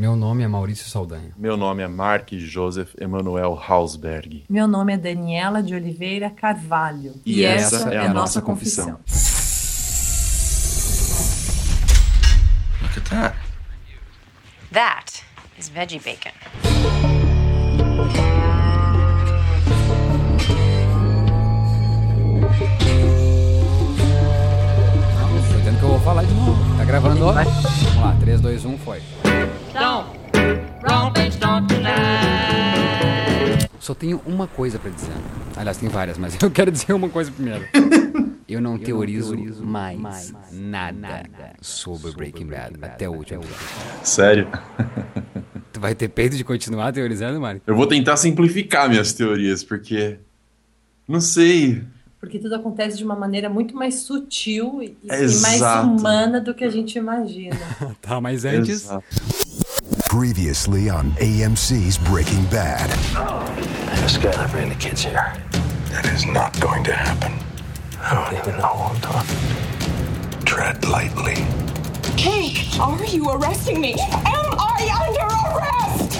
Meu nome é Maurício Saldanha. Meu nome é Mark Joseph Emanuel Hausberg. Meu nome é Daniela de Oliveira Carvalho. E, essa, é a nossa confissão. Look at that. That is veggie bacon. Tô dizendo que eu vou falar de novo. Tá gravando? Vamos lá, 3, 2, 1, foi. Só tenho uma coisa pra dizer. Aliás, tem várias, mas eu quero dizer uma coisa primeiro. Eu não teorizo mais nada sobre Breaking Bad até o último. Sério. Tu vai ter peito de continuar teorizando, Mário? Eu vou tentar simplificar minhas teorias, porque. Não sei. Porque tudo acontece de uma maneira muito mais sutil e, e mais humana do que a gente imagina. Tá, mas antes. Exato. Previously on AMC's Breaking Bad. Skylar, bring the kids here. That is not going to happen. I don't even know who I'm talking. Tread lightly. Hey, are you arresting me? Am I under arrest?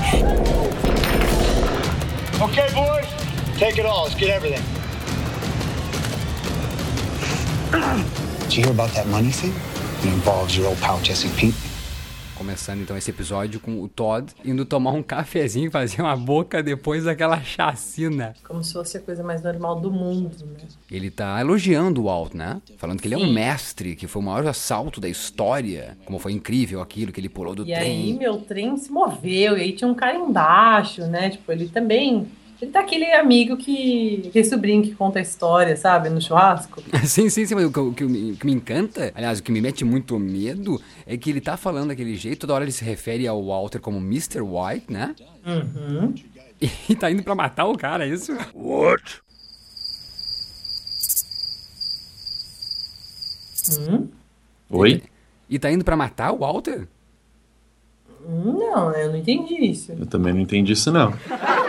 Okay, boys, take it all. Let's get everything. Did you hear about that money thing? It involves your old pal Jesse Pete. Começando então esse episódio com o Todd indo tomar um cafezinho e fazer uma boca depois daquela chacina. Como se fosse a coisa mais normal do mundo, né? Ele tá elogiando o Walt, né? Falando que ele é um mestre, que foi o maior assalto da história. Como foi incrível aquilo que ele pulou do E trem. aí, meu trem se moveu, e aí tinha um cara embaixo, né? Tipo, ele também. Ele tá aquele amigo que. aquele sobrinho que conta a história, sabe? No churrasco. Sim, sim, sim, mas o que, o que me, o que me encanta, aliás, o que me mete muito medo, é que ele tá falando daquele jeito, toda hora ele se refere ao Walter como Mr. White, né? Uhum. E tá indo pra matar o cara, é isso? What? Hum? Oi? E tá indo pra matar o Walter? Não, eu não entendi isso. Eu também não entendi isso, não.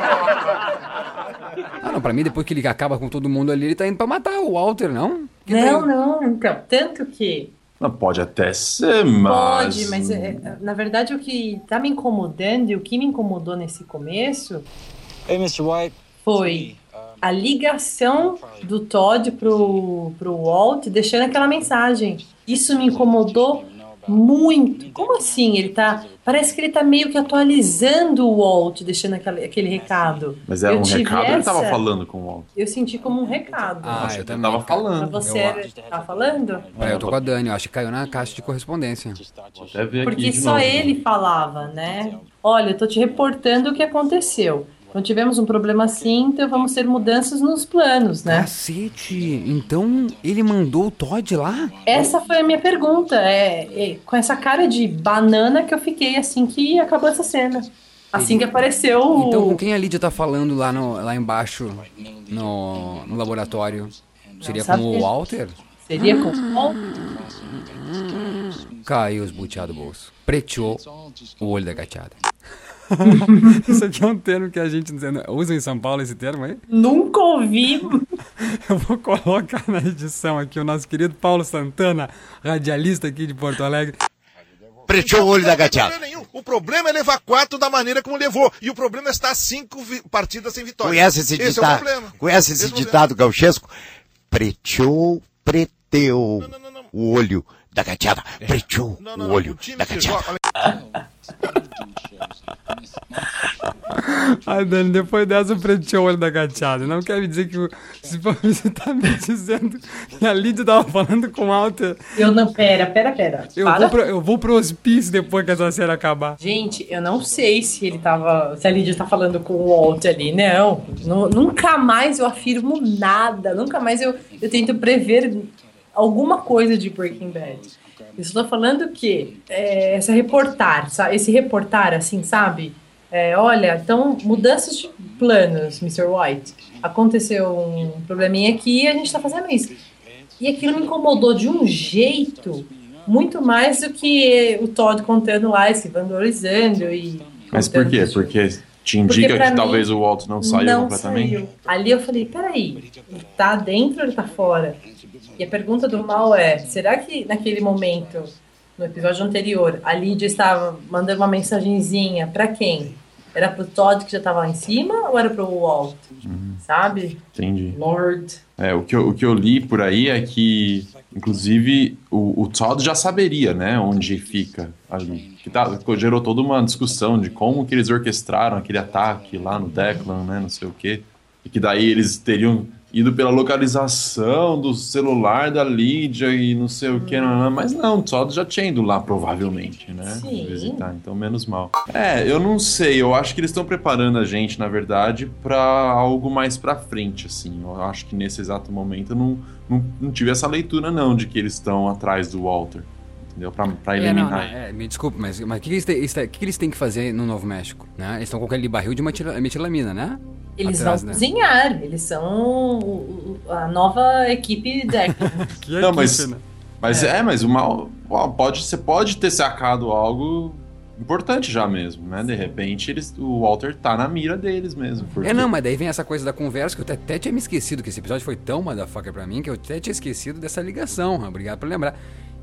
Ah, não, pra mim, depois que ele acaba com todo mundo ali, ele tá indo pra matar o Walter, não? Que Não, tá- não, então. Tanto que. Não, pode até ser, mas. Pode, mas é, é, na verdade o que tá me incomodando e o que me incomodou nesse começo Hey, Mr. White. foi a ligação do Todd pro, pro Walt deixando aquela mensagem. Isso me incomodou muito. Como assim? Ele tá. Parece que ele tá meio que atualizando o Walt, deixando aquele, aquele recado. Mas era Eu um recado ou ele tava essa- falando com o Walt? Eu senti como um recado. Ah, Achei eu também. tava Pra falando. você eu era- tá falando? É, eu tô com a Dani, eu acho que caiu na caixa de correspondência. Porque de só novo. ele falava, né? Olha, eu tô te reportando o que aconteceu. Não tivemos um problema assim, então vamos ter mudanças nos planos, né? Cacete, então ele mandou o Todd lá? Essa foi a minha pergunta. É, é com essa cara de banana que eu fiquei assim que acabou essa cena. Assim que apareceu o. Então com quem a Lídia tá falando lá, no, lá embaixo no, no laboratório? Seria com o que- Walter? Seria com o. Caiu os buteados do bolso. Preteou o olho da gateada. Isso aqui é um termo que a gente usa em São Paulo, esse termo aí? Nunca ouvi. Eu vou colocar na edição aqui o nosso querido Paulo Santana, radialista aqui de Porto Alegre. Preteou o olho da gateada. Nenhum. O problema é levar quatro da maneira como levou. E o problema é estar cinco partidas sem vitória. Conhece esse Esse é o ditado? problema. Conhece esse Esse é ditado gauchesco? Preteou, preteu o olho da gateada. Preteou Não, não, o não. olho da gateada. Ai, Dani, depois dessa preteou o olho da gateada. Não quer me dizer que se você tá me dizendo que a Lídia tava falando com o Walter. Eu não. Pera, pera, pera. Eu Para. vou, pro, eu vou pro hospício depois que essa série acabar. Gente, eu não sei se ele tava. Se a Lídia tá falando com o Walt ali. Não. Nu- nunca mais eu afirmo nada. Nunca mais eu, eu tento prever alguma coisa de Breaking Bad. Eu estou falando que é, essa reportar, esse reportar, assim, sabe? É, olha, então, mudanças de planos, Mr. White. Aconteceu um probleminha aqui e a gente tá fazendo isso. E aquilo me incomodou de um jeito muito mais do que o Todd contando lá, se valorizando e. Mas por quê? Porque te indica que mim, talvez o Walt não saiu não completamente? saiu. Ali eu falei, peraí, ele tá dentro ou ele tá fora? E a pergunta do mal é, será que naquele momento no episódio anterior, a Lídia estava mandando uma mensagenzinha pra quem? Era pro Todd que já tava lá em cima ou era pro Walt? Sabe? Entendi. Lord. É, o que, eu, o que eu li por aí é que, inclusive, o, o Todd já saberia, né, onde fica ali. Que tá, gerou toda uma discussão de como que eles orquestraram aquele ataque lá no Declan, né, não sei o quê. E que daí eles teriam ido pela localização do celular da Lídia e não sei o que, mas não, Todd já tinha ido lá, provavelmente, né? Sim. Visitar, então menos mal. É, eu não sei, eu acho que eles estão preparando a gente, na verdade, pra algo mais pra frente, assim. Eu acho que nesse exato momento eu não, não, não tive essa leitura, não, de que eles estão atrás do Walter. Entendeu? Pra, pra É, não, eliminar. não, é, me desculpe, mas, mas o que, que, eles têm- que que eles têm que fazer no Novo México? Né? Eles estão com aquele barril de metila- metilamina, né? Eles Atrás, vão né? cozinhar, eles são a nova equipe Declan. Não, mas, né? mas é. mas o mal pode, você pode ter sacado algo importante já mesmo, né? De repente eles, o Walter tá na mira deles mesmo. Porque... É, não, mas daí vem essa coisa da conversa que eu até, até tinha me esquecido, que esse episódio foi tão motherfucker pra mim que eu até tinha esquecido dessa ligação. Obrigado por lembrar.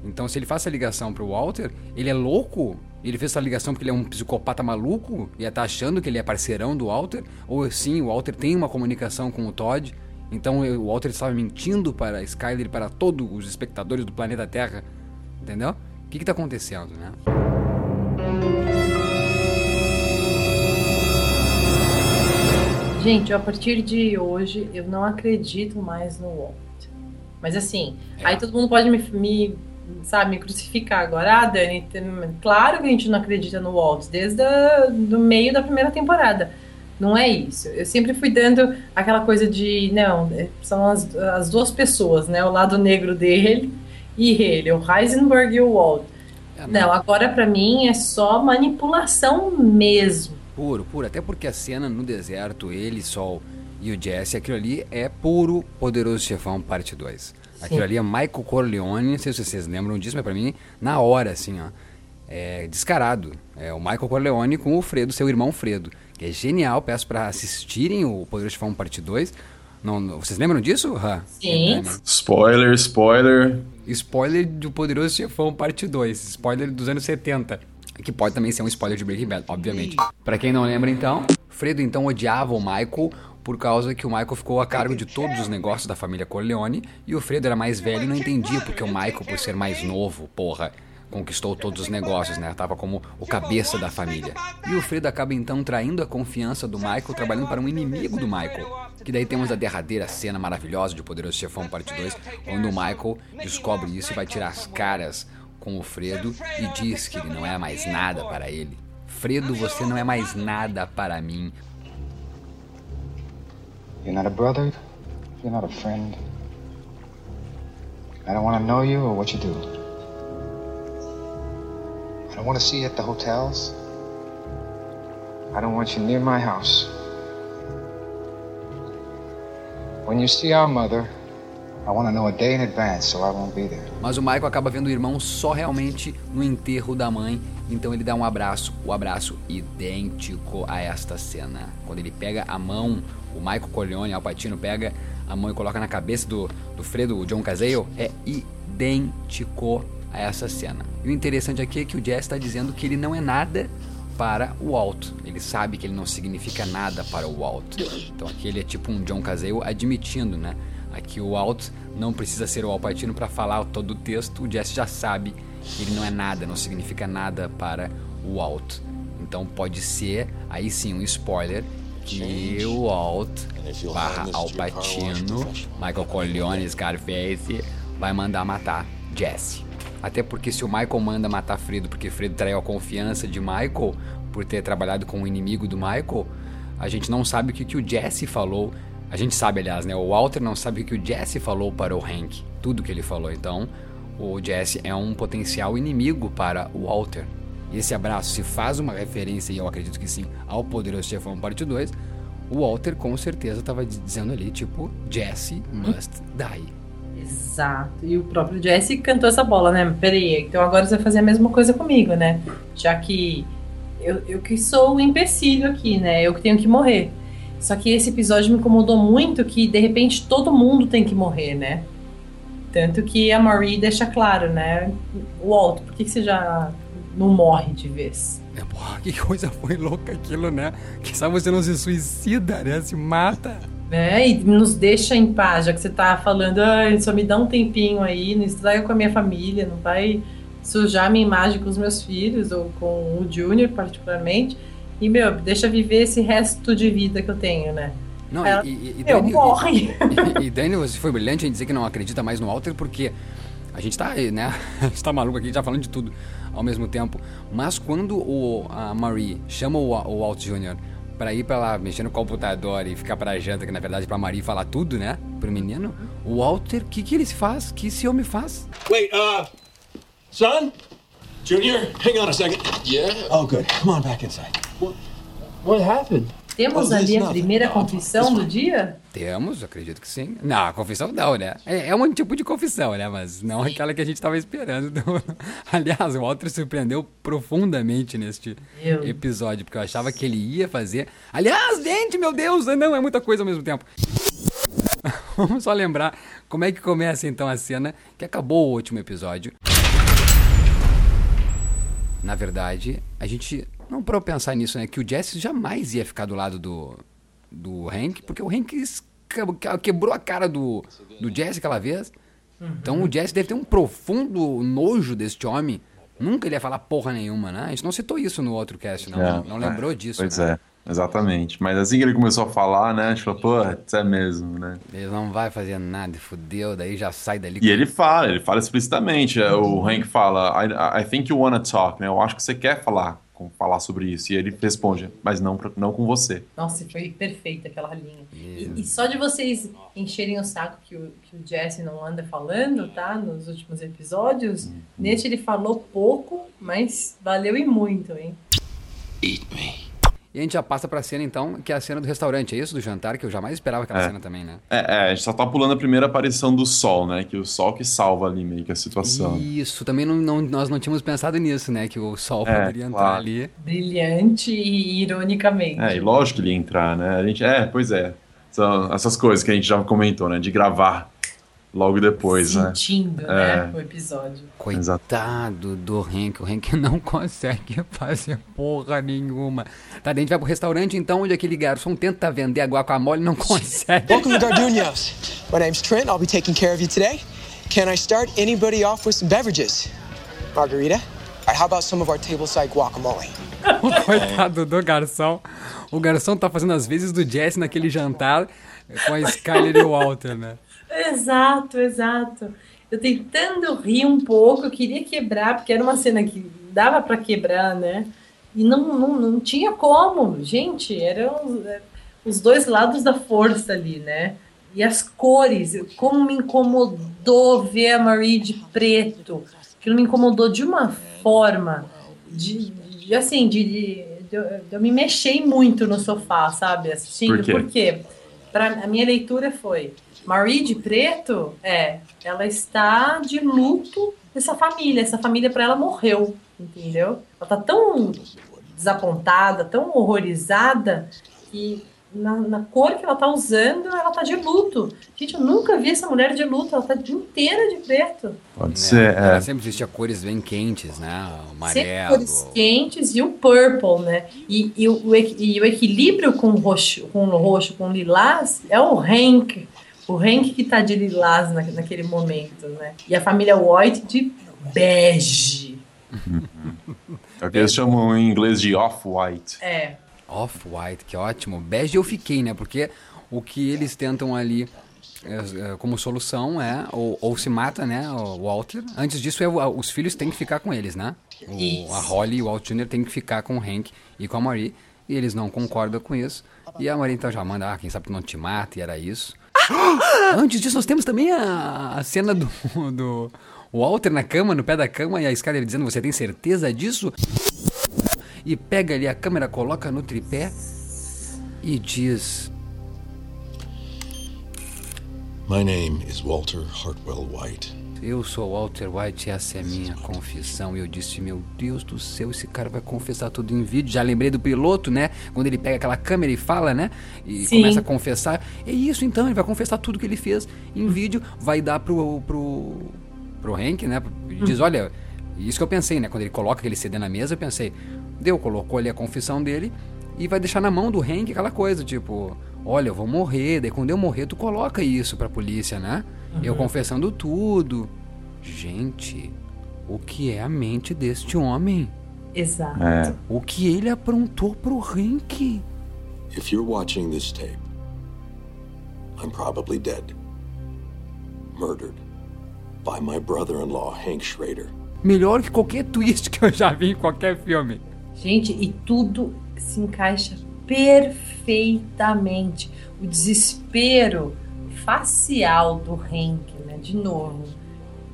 Então, se ele faz essa ligação pro Walter, ele é louco? Ele fez essa ligação porque ele é um psicopata maluco e tá achando que ele é parceirão do Walter? Ou sim, o Walter tem uma comunicação com o Todd? Então o Walter estava mentindo para Skyler e para todos os espectadores do planeta Terra? Entendeu? O que, que tá acontecendo, né? Gente, a partir de hoje eu não acredito mais no Walt. Mas assim, aí todo mundo pode me, me, sabe, me crucificar agora. Ah, Dani, claro que a gente não acredita no Walt desde o meio da primeira temporada. Não é isso. Eu sempre fui dando aquela coisa de, não, é, são as, as duas pessoas, né? O lado negro dele e ele, o Heisenberg e o Walt. Não, agora pra mim é só manipulação mesmo. Puro, puro. Até porque a cena no deserto, ele, Sol e o Jesse, aquilo ali é puro Poderoso Chefão Parte 2. Aquilo ali é Michael Corleone, não sei se vocês lembram disso, mas pra mim, na hora, assim, ó. É descarado. É o Michael Corleone com o Fredo, seu irmão Fredo. Que é genial, peço pra assistirem o Poderoso Chefão Parte 2. Não, não- vocês lembram disso, Han? Sim. Spoiler, spoiler. Spoiler do Poderoso Chefão Parte 2. Spoiler dos anos 70. Que pode também ser um spoiler de Breaking Bad, obviamente. Pra quem não lembra, então, Fredo então odiava o Michael por causa que o Michael ficou a cargo de todos os negócios da família Corleone e o Fredo era mais velho e não entendia porque o Michael, por ser mais novo, porra, conquistou todos os negócios, né? Tava como o cabeça da família. E o Fredo acaba então traindo a confiança do Michael, trabalhando para um inimigo do Michael. Que daí temos a derradeira cena maravilhosa de Poderoso Chefão Parte 2, quando o Michael descobre isso e vai tirar as caras com o Fredo e diz que ele não é mais nada para ele. Fredo, você não é mais nada para mim. You're not a brother. You're not a friend. I don't want to know you or what you do. I don't want to see you at the hotels. I don't want you near my house. When you see our mother, I want to know a day in advance so I won't be there. Mas o Michael acaba vendo o irmão só realmente no enterro da mãe, então ele dá um abraço, o abraço idêntico a esta cena. Quando ele pega a mão, o Michael Corleone, Al Pacino, pega a mão e coloca na cabeça do, do Fredo, o John Cazale, é idêntico a essa cena. E o interessante aqui é que o Jess está dizendo que ele não é nada para o Walt. Ele sabe que ele não significa nada para o Walt. Então aqui ele é tipo um John Cazale admitindo, né? Aqui o Walt não precisa ser o Al Pacino para falar todo o texto. O Jesse já sabe ele não é nada, não significa nada para o Walt. Então pode ser, aí sim, um spoiler, que o Walt barra Al Pacino, Michael Corleone, Scarface, vai mandar matar Jesse. Até porque se o Michael manda matar Fredo porque Fredo traiu a confiança de Michael por ter trabalhado com o inimigo do Michael, a gente não sabe o que, que o Jesse falou. A gente sabe, aliás, né? O Walter não sabe o que o Jesse falou para o Hank. Tudo que ele falou. Então, o Jesse é um potencial inimigo para o Walter. Esse abraço, se faz uma referência, e eu acredito que sim, ao Poderoso Chefão Parte 2, o Walter com certeza estava dizendo ali, tipo, Jesse must die. Exato. E o próprio Jesse cantou essa bola, né? Peraí, então agora você vai fazer a mesma coisa comigo, né? Já que eu, eu que sou o empecilho aqui, né? Eu que tenho que morrer. Só que esse episódio me incomodou muito que de repente todo mundo tem que morrer, né? Tanto que a Marie deixa claro, né? Walt, por que, que você já não morre de vez? É, porra, que coisa foi louca aquilo, né? Que sabe você não se suicida, né? Se mata. né? E nos deixa em paz, já que você tá falando, ah, só me dá um tempinho aí, não estraga com a minha família, não vai sujar minha imagem com os meus filhos, ou com o Junior particularmente. E, meu, deixa viver esse resto de vida que eu tenho, né? Não, Ela- e, e, e Dani, morre! E, e Dani, você foi brilhante em dizer que não acredita mais no Walter, porque a gente tá, né? A gente tá maluco aqui, a gente tá falando de tudo ao mesmo tempo. Mas quando o, a Marie chama o, o Walt Jr. pra ir pra lá mexer no computador e ficar pra janta, que na verdade é pra Marie falar tudo, né? Pro menino, o Walter, o que, que ele faz? O que esse homem faz? Wait, uh, son? Junior, hang on a second. Yeah? Oh, good. Come on back inside. What, what happened? Temos ali a primeira confissão do dia? Temos, acredito que sim. Não, confissão não, né? É, é um tipo de confissão, né? Mas não aquela que a gente tava esperando. do- Aliás, o Walter surpreendeu profundamente neste Eu- episódio, porque eu achava que ele ia fazer. Aliás, gente, meu Deus, não, é muita coisa ao mesmo tempo. Vamos só lembrar como é que começa então a cena que acabou o último episódio. Na verdade, a gente não parou pra pensar nisso, né? Que o Jesse jamais ia ficar do lado do, do Hank, porque o Hank quebrou a cara do, do Jesse aquela vez. Então o Jesse deve ter um profundo nojo deste homem. Nunca ele ia falar porra nenhuma, né? A gente não citou isso no outro cast, não. É, não lembrou é, disso. Pois né? é, exatamente. Mas assim que ele começou a falar, né? A gente falou, pô, isso é mesmo, né? Ele não vai fazer nada, fudeu, daí já sai dali. E ele fala, ele fala explicitamente. é, O Hank fala, I, I think you wanna talk, né? Eu acho que você quer falar, com- falar sobre isso. E ele responde, mas não, pra- não com você. Nossa, foi perfeita aquela linha. E, e só de vocês encherem o saco que o, que o Jesse não anda falando, tá? Nos últimos episódios, Uhum. neste ele falou pouco, mas valeu e muito, hein? E a gente já passa pra cena então, que é a cena do restaurante, é isso? Do jantar, que eu jamais esperava aquela É. cena também, né? É, é, a gente só tá pulando a primeira aparição do sol, né? Que o sol que salva ali meio que a situação. Isso, também não, não- nós não tínhamos pensado nisso, né? Que o sol É, poderia entrar claro. ali. Brilhante e ironicamente. É, e lógico que ele ia entrar, né? A gente, é, pois é. São essas coisas que a gente já comentou, né? De gravar logo depois, né? Sentindo, É. né? O episódio. Coitado do Hank, o Hank não consegue fazer porra nenhuma. Tá, daí a gente vai pro restaurante então, onde aquele garçom tenta vender a guacamole e não consegue. Welcome to Gardunia's. My name's Trent. I'll be taking care of you today. Can I start anybody off with some beverages? Margarita? All right, how about some of our tableside guacamole? O coitado do garçom. O garçom tá fazendo as vezes do Jesse naquele jantar com a Skyler e o Walter, né? Exato, exato. Eu tentando rir um pouco, eu queria quebrar, porque era uma cena que dava pra quebrar, né? E não, não, não tinha como. Gente, eram os, é, dois lados da força ali, né? E as cores, como me incomodou ver a Marie de preto. Aquilo me incomodou de uma forma, de, de, assim, de, de, eu, eu me mexer muito no sofá, sabe? Assistindo. Por quê? Por quê? Pra, a minha leitura foi: Marie de preto, é, ela está de luto dessa família. Essa família para ela morreu, entendeu? Ela tá tão desapontada, tão horrorizada que na, na cor que ela tá usando, ela tá de luto. Gente, eu nunca vi essa mulher de luto, ela tá inteira de preto. Pode ser, Ela é. sempre vestia cores bem quentes, né? O Sempre amarelo. cores quentes e o purple, né? E, e o, e o equilíbrio com o roxo, com o roxo, com o lilás, é o Hank. O Hank que tá de lilás na, naquele momento, né? E a família White de bege. É o que eles chamam em inglês de off-white. É. Off-white, que ótimo. Bege eu fiquei, né? Porque o que eles tentam ali é, é, como solução é ou, ou se mata, né? O Walter. Antes disso, é, os filhos têm que ficar com eles, né? O- a Holly e o Walt Jr. têm que ficar com o Hank e com a Marie. E eles não concordam com isso. E a Marie então já manda, ah, quem sabe tu não te mata, e era isso. Antes disso, nós temos também a, a cena do, do Walter na cama, no pé da cama, e a Skyler dizendo, você tem certeza disso? E pega ali a câmera, coloca no tripé e diz... My name is Walter Hartwell White. Eu sou Walter White e essa é a minha confissão. E eu disse, meu Deus do céu, esse cara vai confessar tudo em vídeo. Já lembrei do piloto, né? Quando ele pega aquela câmera e fala, né? E Sim. começa a confessar. É isso então, ele vai confessar tudo que ele fez em vídeo, vai dar pro. pro. pro Hank, né? E diz, olha, isso que eu pensei, né? Quando ele coloca aquele CD na mesa, eu pensei, deu, colocou ali a confissão dele e vai deixar na mão do Hank aquela coisa, tipo, olha, eu vou morrer, daí quando eu morrer, tu coloca isso pra polícia, né? Eu Uhum. confessando tudo. Gente, o que é a mente deste homem? Exato. É. O que ele aprontou pro Hank? If you're watching this tape, I'm probably dead. Murdered by my brother in law, Hank Schrader. Melhor que qualquer twist que eu já vi em qualquer filme. Gente, e tudo se encaixa perfeitamente. O desespero facial do Hank, né? De novo,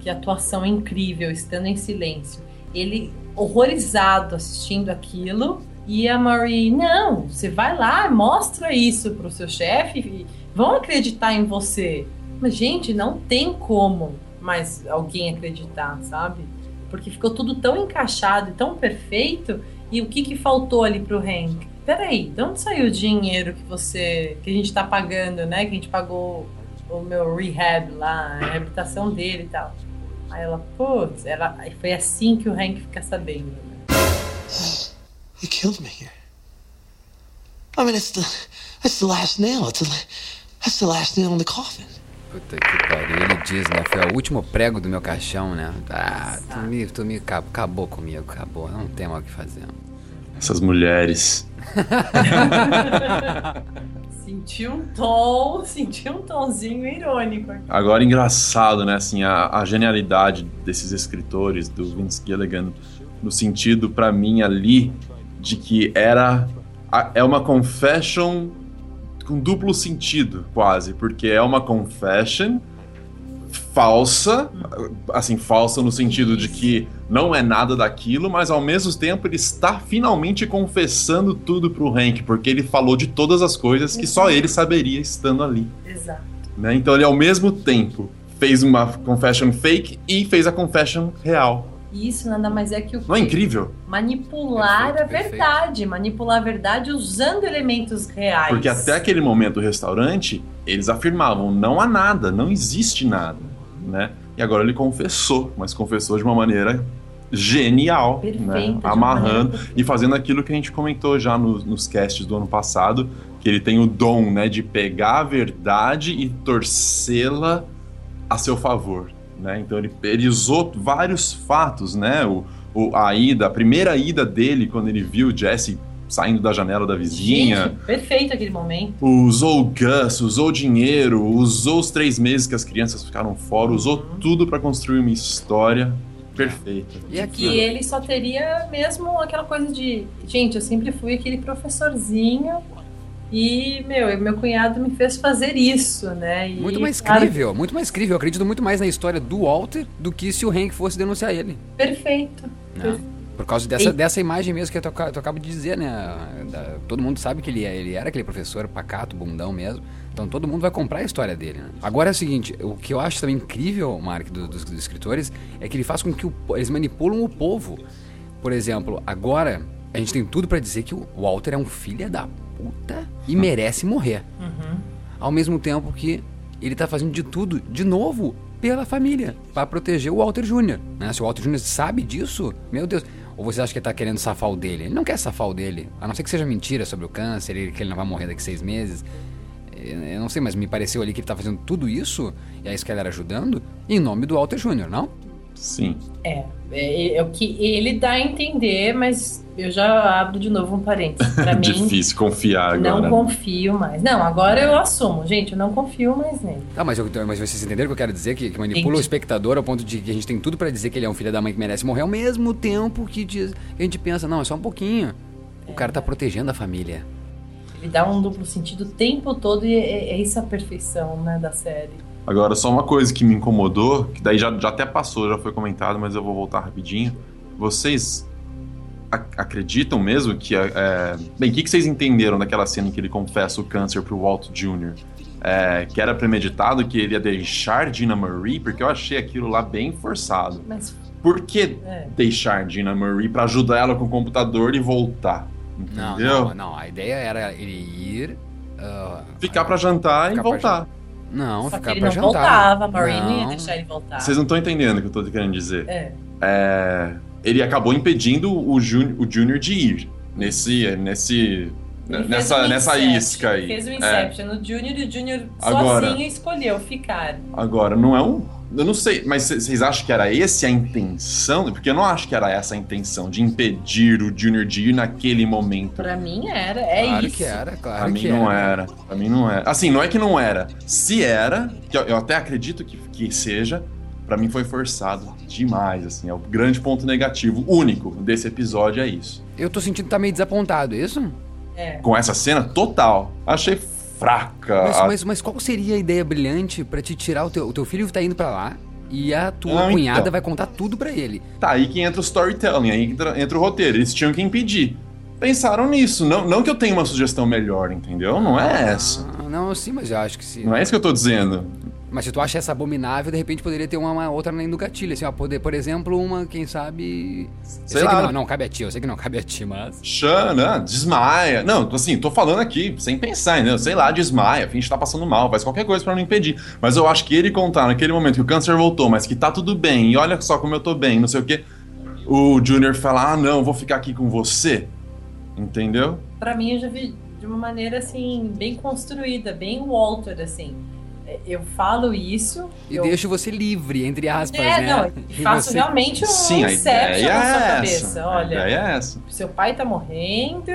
que atuação incrível, estando em silêncio. Ele horrorizado assistindo aquilo e a Marie, não, você vai lá, mostra isso pro seu chefe vão acreditar em você. Mas, gente, não tem como mais alguém acreditar, sabe? Porque ficou tudo tão encaixado e tão perfeito. E o que, que faltou ali pro Hank? Peraí, de onde saiu o dinheiro que você. que a gente tá pagando, né? Que a gente pagou o meu rehab lá, a reabilitação dele e tal. Aí ela, putz, ela, foi assim que o Hank fica sabendo. Né? Killed me here. I mean, it's the that's the last nail. It's the, that's the last nail in the coffin. Puta que pariu, ele diz, né? Foi o último prego do meu caixão, né? Ah, tu me, tu me acabou, acabou comigo, acabou. Não tem mais o que fazer. Essas mulheres. Senti um tom, senti um tonzinho irônico aqui. Agora, engraçado, né? Assim, a, a genialidade desses escritores, do Vince Gilligan, no sentido, pra mim, ali, de que era. a- é uma confession com duplo sentido, quase, porque é uma confession falsa, assim, falsa no sentido de que não é nada daquilo, mas ao mesmo tempo ele está finalmente confessando tudo pro Hank, porque ele falou de todas as coisas que só ele saberia estando ali Exato. né? Então ele ao mesmo tempo fez uma confession fake e fez a confession real. E isso nada mais é que o Não é incrível? Manipular a verdade. Manipular a verdade usando elementos reais. Porque até aquele momento do restaurante, eles afirmavam não há nada, não existe nada, né? E agora ele confessou, mas confessou de uma maneira genial, Perfeita, né? de uma Amarrando e fazendo aquilo que a gente comentou já no- nos casts do ano passado, que ele tem o dom, né, de pegar a verdade e torcê-la a seu favor, né? Então ele, ele usou vários fatos, né? O, o- a ida, a primeira ida dele quando ele viu o Jesse saindo da janela da vizinha, Gente, perfeito aquele momento. usou o Gus, usou o dinheiro, usou os três meses que as crianças ficaram fora, usou Uhum. tudo pra construir uma história perfeita. E Que ele só teria mesmo aquela coisa de. Gente, eu sempre fui aquele professorzinho. E, meu, meu cunhado me fez fazer isso, né? E, Muito mais claro, crível, muito mais crível. Eu acredito muito mais na história do Walter do que se o Hank fosse denunciar ele. Perfeito. Né? Por causa dessa, E- dessa imagem mesmo que tu, tu acaba de dizer, né? Da- todo mundo sabe que ele, é- ele era aquele professor pacato, bundão mesmo. Então todo mundo vai comprar a história dele. Né? Agora é o seguinte, o que eu acho também incrível, Mark, do- dos, dos escritores, é que ele faz com que o eles manipulam o povo. Por exemplo, agora a gente tem tudo pra dizer que o Walter é um filho da puta e merece morrer. Uhum. Ao mesmo tempo que ele tá fazendo de tudo, de novo, pela família, pra proteger o Walter Jr. Né? Se o Walter Jr. sabe disso, meu Deus. Ou você acha que ele tá querendo safar o dele? Ele não quer safar o dele. A não ser que seja mentira sobre o câncer, ele- que ele não vai morrer daqui seis meses. Eu eu não sei, mas me pareceu ali que ele tá fazendo tudo isso, e a Skyler ajudando, em nome do Walter Jr., não? Sim. É, é, é o que ele dá a entender, mas eu já abro de novo um parênteses. Pra mim, Difícil confiar agora. não confio mais. Não, agora eu assumo, gente, eu não confio mais nele. Tá, mas, eu- mas vocês entenderam o que eu quero dizer? Que, que manipula Entendi. o espectador ao ponto de que a gente tem tudo pra dizer que ele é um filho da mãe que merece morrer, ao mesmo tempo que, diz, que a gente pensa, não, é só um pouquinho. O cara tá protegendo a família. Ele dá um duplo sentido o tempo todo e é, é isso a perfeição, né, da série. Agora, só uma coisa que me incomodou, que daí já, já até passou, já foi comentado, mas eu vou voltar rapidinho. Vocês ac- acreditam mesmo que. É... Bem, o que, que vocês entenderam daquela cena em que ele confessa o câncer pro Walt Jr.? é, que era premeditado, que ele ia deixar Dina Marie, porque eu achei aquilo lá bem forçado. Mas Por que É. deixar Dina Marie pra ajudar ela com o computador e voltar? Não, Entendeu? não, não. A ideia era ele ir. ah, Ficar pra jantar Ficar e voltar. Não, só que ficar ele pra não jantar. voltava, a Maureen não ia Não. deixar ele voltar. Vocês não estão entendendo o que eu tô querendo dizer. É. É, ele acabou impedindo o, Júnior- o Junior de ir nesse, nesse, Ele nessa, nessa isca aí. Fez o É. Inception no Junior e o Junior Agora- sozinho escolheu ficar. Agora, não é um. Eu não sei, mas vocês acham que era esse a intenção? Porque eu não acho que era essa a intenção, de impedir o Junior de ir naquele momento. Pra mim era, é Claro isso. que era, claro Pra mim que não era. era. Pra mim não era. Assim, não é que não era. Se era, que eu, eu até acredito que, que seja, pra mim foi forçado demais, assim. É o grande ponto negativo, único desse episódio é isso. Eu tô sentindo que tá meio desapontado, é isso? É. Com essa cena total, achei fraca. Mas, A- mas, mas qual seria a ideia brilhante pra te tirar o teu. O teu filho tá indo pra lá e a tua Não, cunhada então. vai contar tudo pra ele. Tá aí que entra o storytelling, aí entra, entra o roteiro. Eles tinham que impedir. Pensaram nisso. Não, não que eu tenha uma sugestão melhor, entendeu? Não é essa. Ah, não, sim, mas eu acho que sim. Não é isso que eu tô dizendo. Mas se tu acha essa abominável, de repente poderia ter uma, uma outra além do gatilho. Assim, ó, poder, por exemplo, uma, quem sabe. Eu Sei sei lá. que não, não cabe a ti, eu sei que não cabe a ti, mas. Xana, desmaia. Não, assim, tô falando aqui sem pensar, entendeu? Sei lá, desmaia, finge que tá passando mal, faz qualquer coisa pra não impedir. Mas eu acho que ele contar naquele momento que o câncer voltou, mas que tá tudo bem, e olha só como eu tô bem, não sei o quê. O Junior fala: ah, não, vou ficar aqui com você. Entendeu? Pra mim, eu já vi de uma maneira, assim, bem construída, bem Walter, assim. É, Eu falo isso... E eu... deixo você livre, entre aspas, É, né? não, E faço você- realmente um Sim, a Inception ideia na sua é cabeça. essa. Olha, A ideia é essa. seu pai tá morrendo...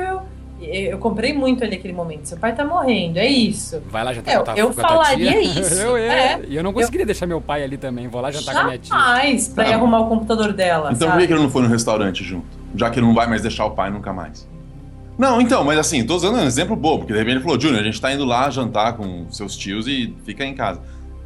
Eu comprei muito ali aquele momento. Seu pai tá morrendo, é isso. Vai lá jantar Eu- com a tua, eu falaria isso, eu, eu, é. E eu não conseguiria deixar meu pai ali também. Vou lá jantar com a minha tia. Jamais pra ir Tá. arrumar o computador dela, Então por sabe? que que ele não foi no restaurante junto? Já que ele não vai mais deixar o pai nunca mais. Não, então, mas assim, tô usando um exemplo bobo, porque de repente ele falou, Junior, a gente tá indo lá jantar com seus tios e fica em casa.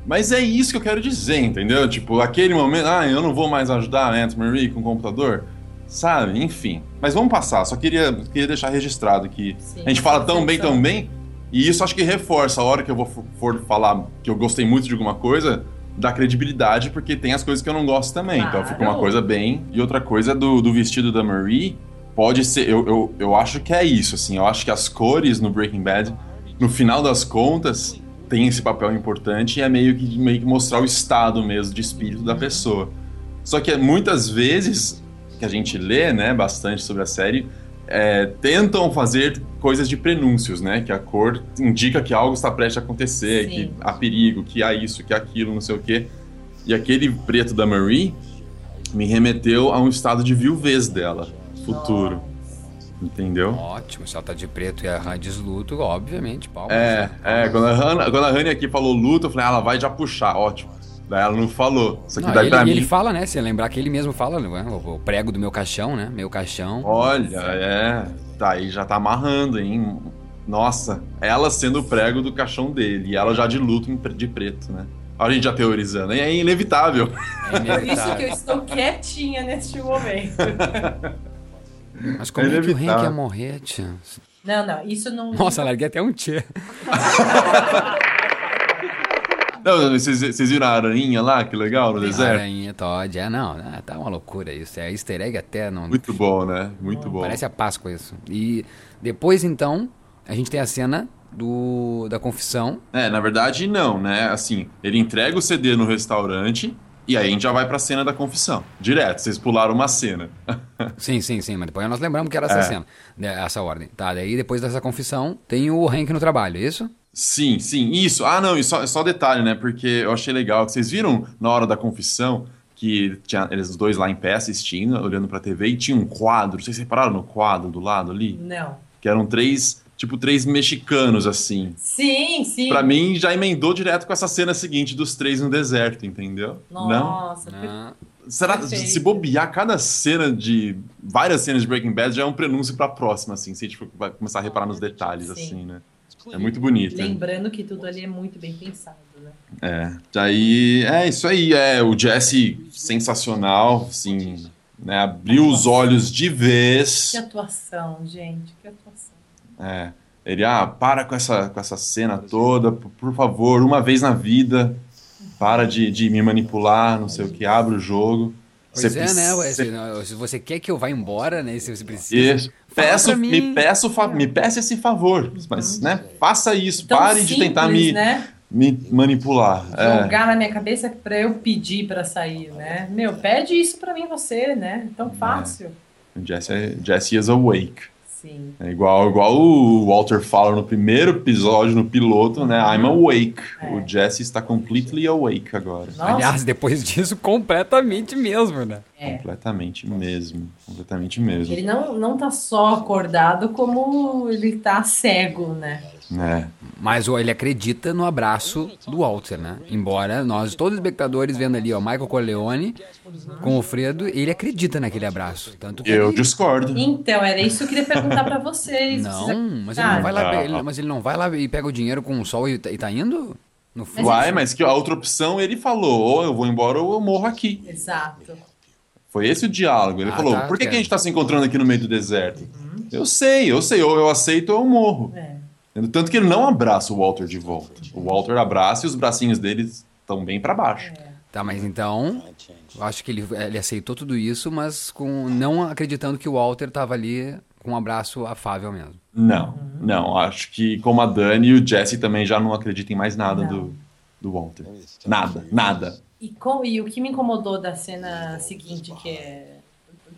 Mas é isso que eu quero dizer, entendeu? Tipo, aquele momento, ah, eu não vou mais ajudar a Aunt Marie com o computador, sabe? Enfim. Mas vamos passar, só queria, queria deixar registrado que a gente fala tão bem, tão bem, e isso acho que reforça a hora que eu vou for- falar que eu gostei muito de alguma coisa, dá credibilidade, porque tem as coisas que eu não gosto também. Então fica uma Claro. coisa bem. E outra coisa do, do vestido da Marie, pode ser. Eu, eu, eu acho que é isso, assim. Eu acho que as cores no Breaking Bad, no final das contas, tem esse papel importante e é meio que, meio que mostrar o estado mesmo de espírito da pessoa. Só que muitas vezes, que a gente lê, né, bastante sobre a série, é, tentam fazer coisas de prenúncios, né? Que a cor indica que algo está prestes a acontecer, Sim. que há perigo, que há isso, que há aquilo, não sei o quê. E aquele preto da Marie me remeteu a um estado de viuvez dela, futuro. Entendeu? Ótimo, se ela tá de preto e a Han desluto, obviamente, palmas. É, é, quando a Hannah, quando a aqui falou luto, eu falei, ah, ela vai já puxar, ótimo. Daí ela não falou. Só que Não, daí ele, pra e mim. ele fala, né? Se lembrar que ele mesmo fala, né, o, o prego do meu caixão, né? Meu caixão. Olha, é. Tá aí, já tá amarrando, hein? Nossa, ela sendo o prego do caixão dele. E ela já de luto de preto, né? Olha a gente já teorizando. É inevitável. É Por isso que eu estou quietinha neste momento. Mas como É é, que o Hank ia morrer, tia? Não, não, isso não. Nossa, larguei até um tia. Não, vocês, vocês viram a aranha lá? Que legal, no deserto? Aranha, Todd, é, não, né, tá uma loucura isso. É easter egg até, não... Muito bom, né? Muito bom. Parece a Páscoa isso. E depois, então, a gente tem a cena do da confissão. É, na verdade, não, né? Assim, ele entrega o CD no restaurante e aí a gente já vai pra cena da confissão. Direto, vocês pularam uma cena. Sim, sim, sim, mas depois nós lembramos que era essa É. cena, né, essa ordem. Tá, daí depois dessa confissão tem o Hank no trabalho, é isso? Sim, sim, isso. Ah, não, e só, só detalhe, né? Porque eu achei legal que vocês viram na hora da confissão que tinha eles os dois lá em pé assistindo, olhando pra TV e tinha um quadro. Vocês repararam no quadro do lado ali? Não. Que eram três, tipo, três mexicanos, assim. Sim, sim. Pra mim, já emendou direto com essa cena seguinte dos três no deserto, entendeu? Não? Nossa, per- Ah, Será Perfeito. se bobear cada cena de várias cenas de Breaking Bad já é um prenúncio pra próxima, assim, se a gente for- vai começar a reparar nos detalhes, Sim. assim, né? É muito bonito. hein? lembrando que tudo ali é muito bem pensado, né? É. Daí, é isso aí, é o Jesse sensacional, assim, né? Abriu os olhos de vez. Que atuação, gente, que atuação. É. Ele, ah, para com essa, com essa cena toda, por, favor, uma vez na vida, para de, de me manipular, não sei o que, abre o jogo. Pois Você é, né? precisa- ué, se, se você quer que eu vá embora, né? Se você precisa. Isso. Peço, me, peço, me peça esse favor, mas, né, faça isso, Tão pare de tentar simples, me, né? me manipular. É. Jogar na minha cabeça pra eu pedir pra sair, né? Meu, pede isso pra mim você, né? Tão fácil. O Jesse, é- Jesse is awake. Sim. É igual, igual o Walter fala no primeiro episódio, no piloto, né? I'm awake. O Jesse está completely awake agora. Aliás, depois disso, completamente mesmo, né? É. Completamente mesmo. Completamente mesmo. Ele não, não tá só acordado, como ele tá cego, né? É. Mas ó, ele acredita no abraço do Walter, né? Embora nós, todos os espectadores vendo ali, ó, Michael Corleone com o Fredo, ele acredita naquele abraço. Tanto que Eu ele- discordo. Então, era isso que eu queria perguntar pra vocês. Não, Precisa- mas ele Ah, não vai lá, Não. ele- mas ele não vai lá e pega o dinheiro com o sol e, tá- e tá indo? No fundo? Uai, mas que a outra opção ele falou: ou eu vou embora ou eu morro aqui. Exato. Foi esse o diálogo. Ele Ah, falou: tá, por que, que a gente tá se encontrando aqui no meio do deserto? Eu sei, eu sei, ou eu aceito ou eu morro. É. Tanto que ele não abraça o Walter de volta. O Walter abraça e os bracinhos dele estão bem pra baixo. Tá, mas então, eu acho que ele, ele aceitou tudo isso, mas com não acreditando que o Walter tava ali com um abraço afável mesmo. Não, não. Acho que como a Dani e o Jesse também já não acreditam em mais nada do, do Walter. Nada, nada. E, com- e o que me incomodou da cena seguinte, que é.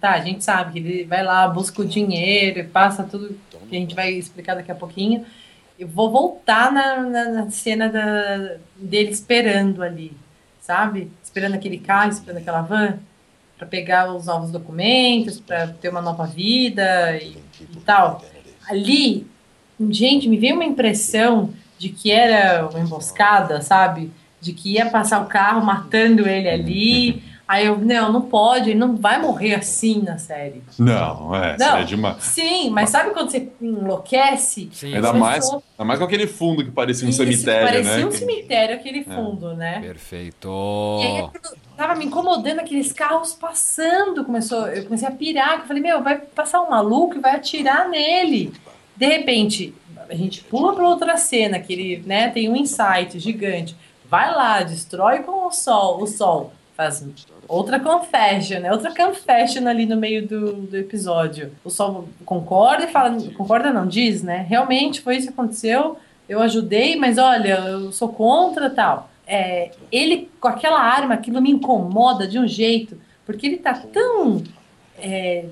Tá, a gente sabe que ele vai lá, busca o dinheiro, passa tudo que a gente vai explicar daqui a pouquinho. Eu vou voltar na, na, na cena da, dele esperando ali, sabe? Esperando aquele carro, esperando aquela van, para pegar os novos documentos, para ter uma nova vida e, e tal. Ali, gente, me veio uma impressão de que era uma emboscada, sabe? De que ia passar o carro matando ele ali. Aí eu, não, não pode, ele não vai morrer assim na série. Não, é, Não, seria demais. Sim, mas sabe quando você enlouquece? Ainda As mais, pessoas- ainda mais com aquele fundo que parecia um Isso, cemitério, parecia né? um cemitério aquele fundo, né? Perfeito. E aí tava me incomodando aqueles carros passando. Começou, eu comecei a pirar, que eu falei, meu, vai passar um maluco e vai atirar nele. De repente, a gente pula para outra cena, que ele né, tem um insight gigante. Vai lá, destrói com o sol, o sol. Faz outra confession, né? Outra confession ali no meio do, do episódio. O sol concorda e fala. Concorda não, diz, né? Realmente foi isso que aconteceu. Eu ajudei, mas olha, eu sou contra tal. É, ele com aquela arma, aquilo me incomoda de um jeito, porque ele tá tão. é,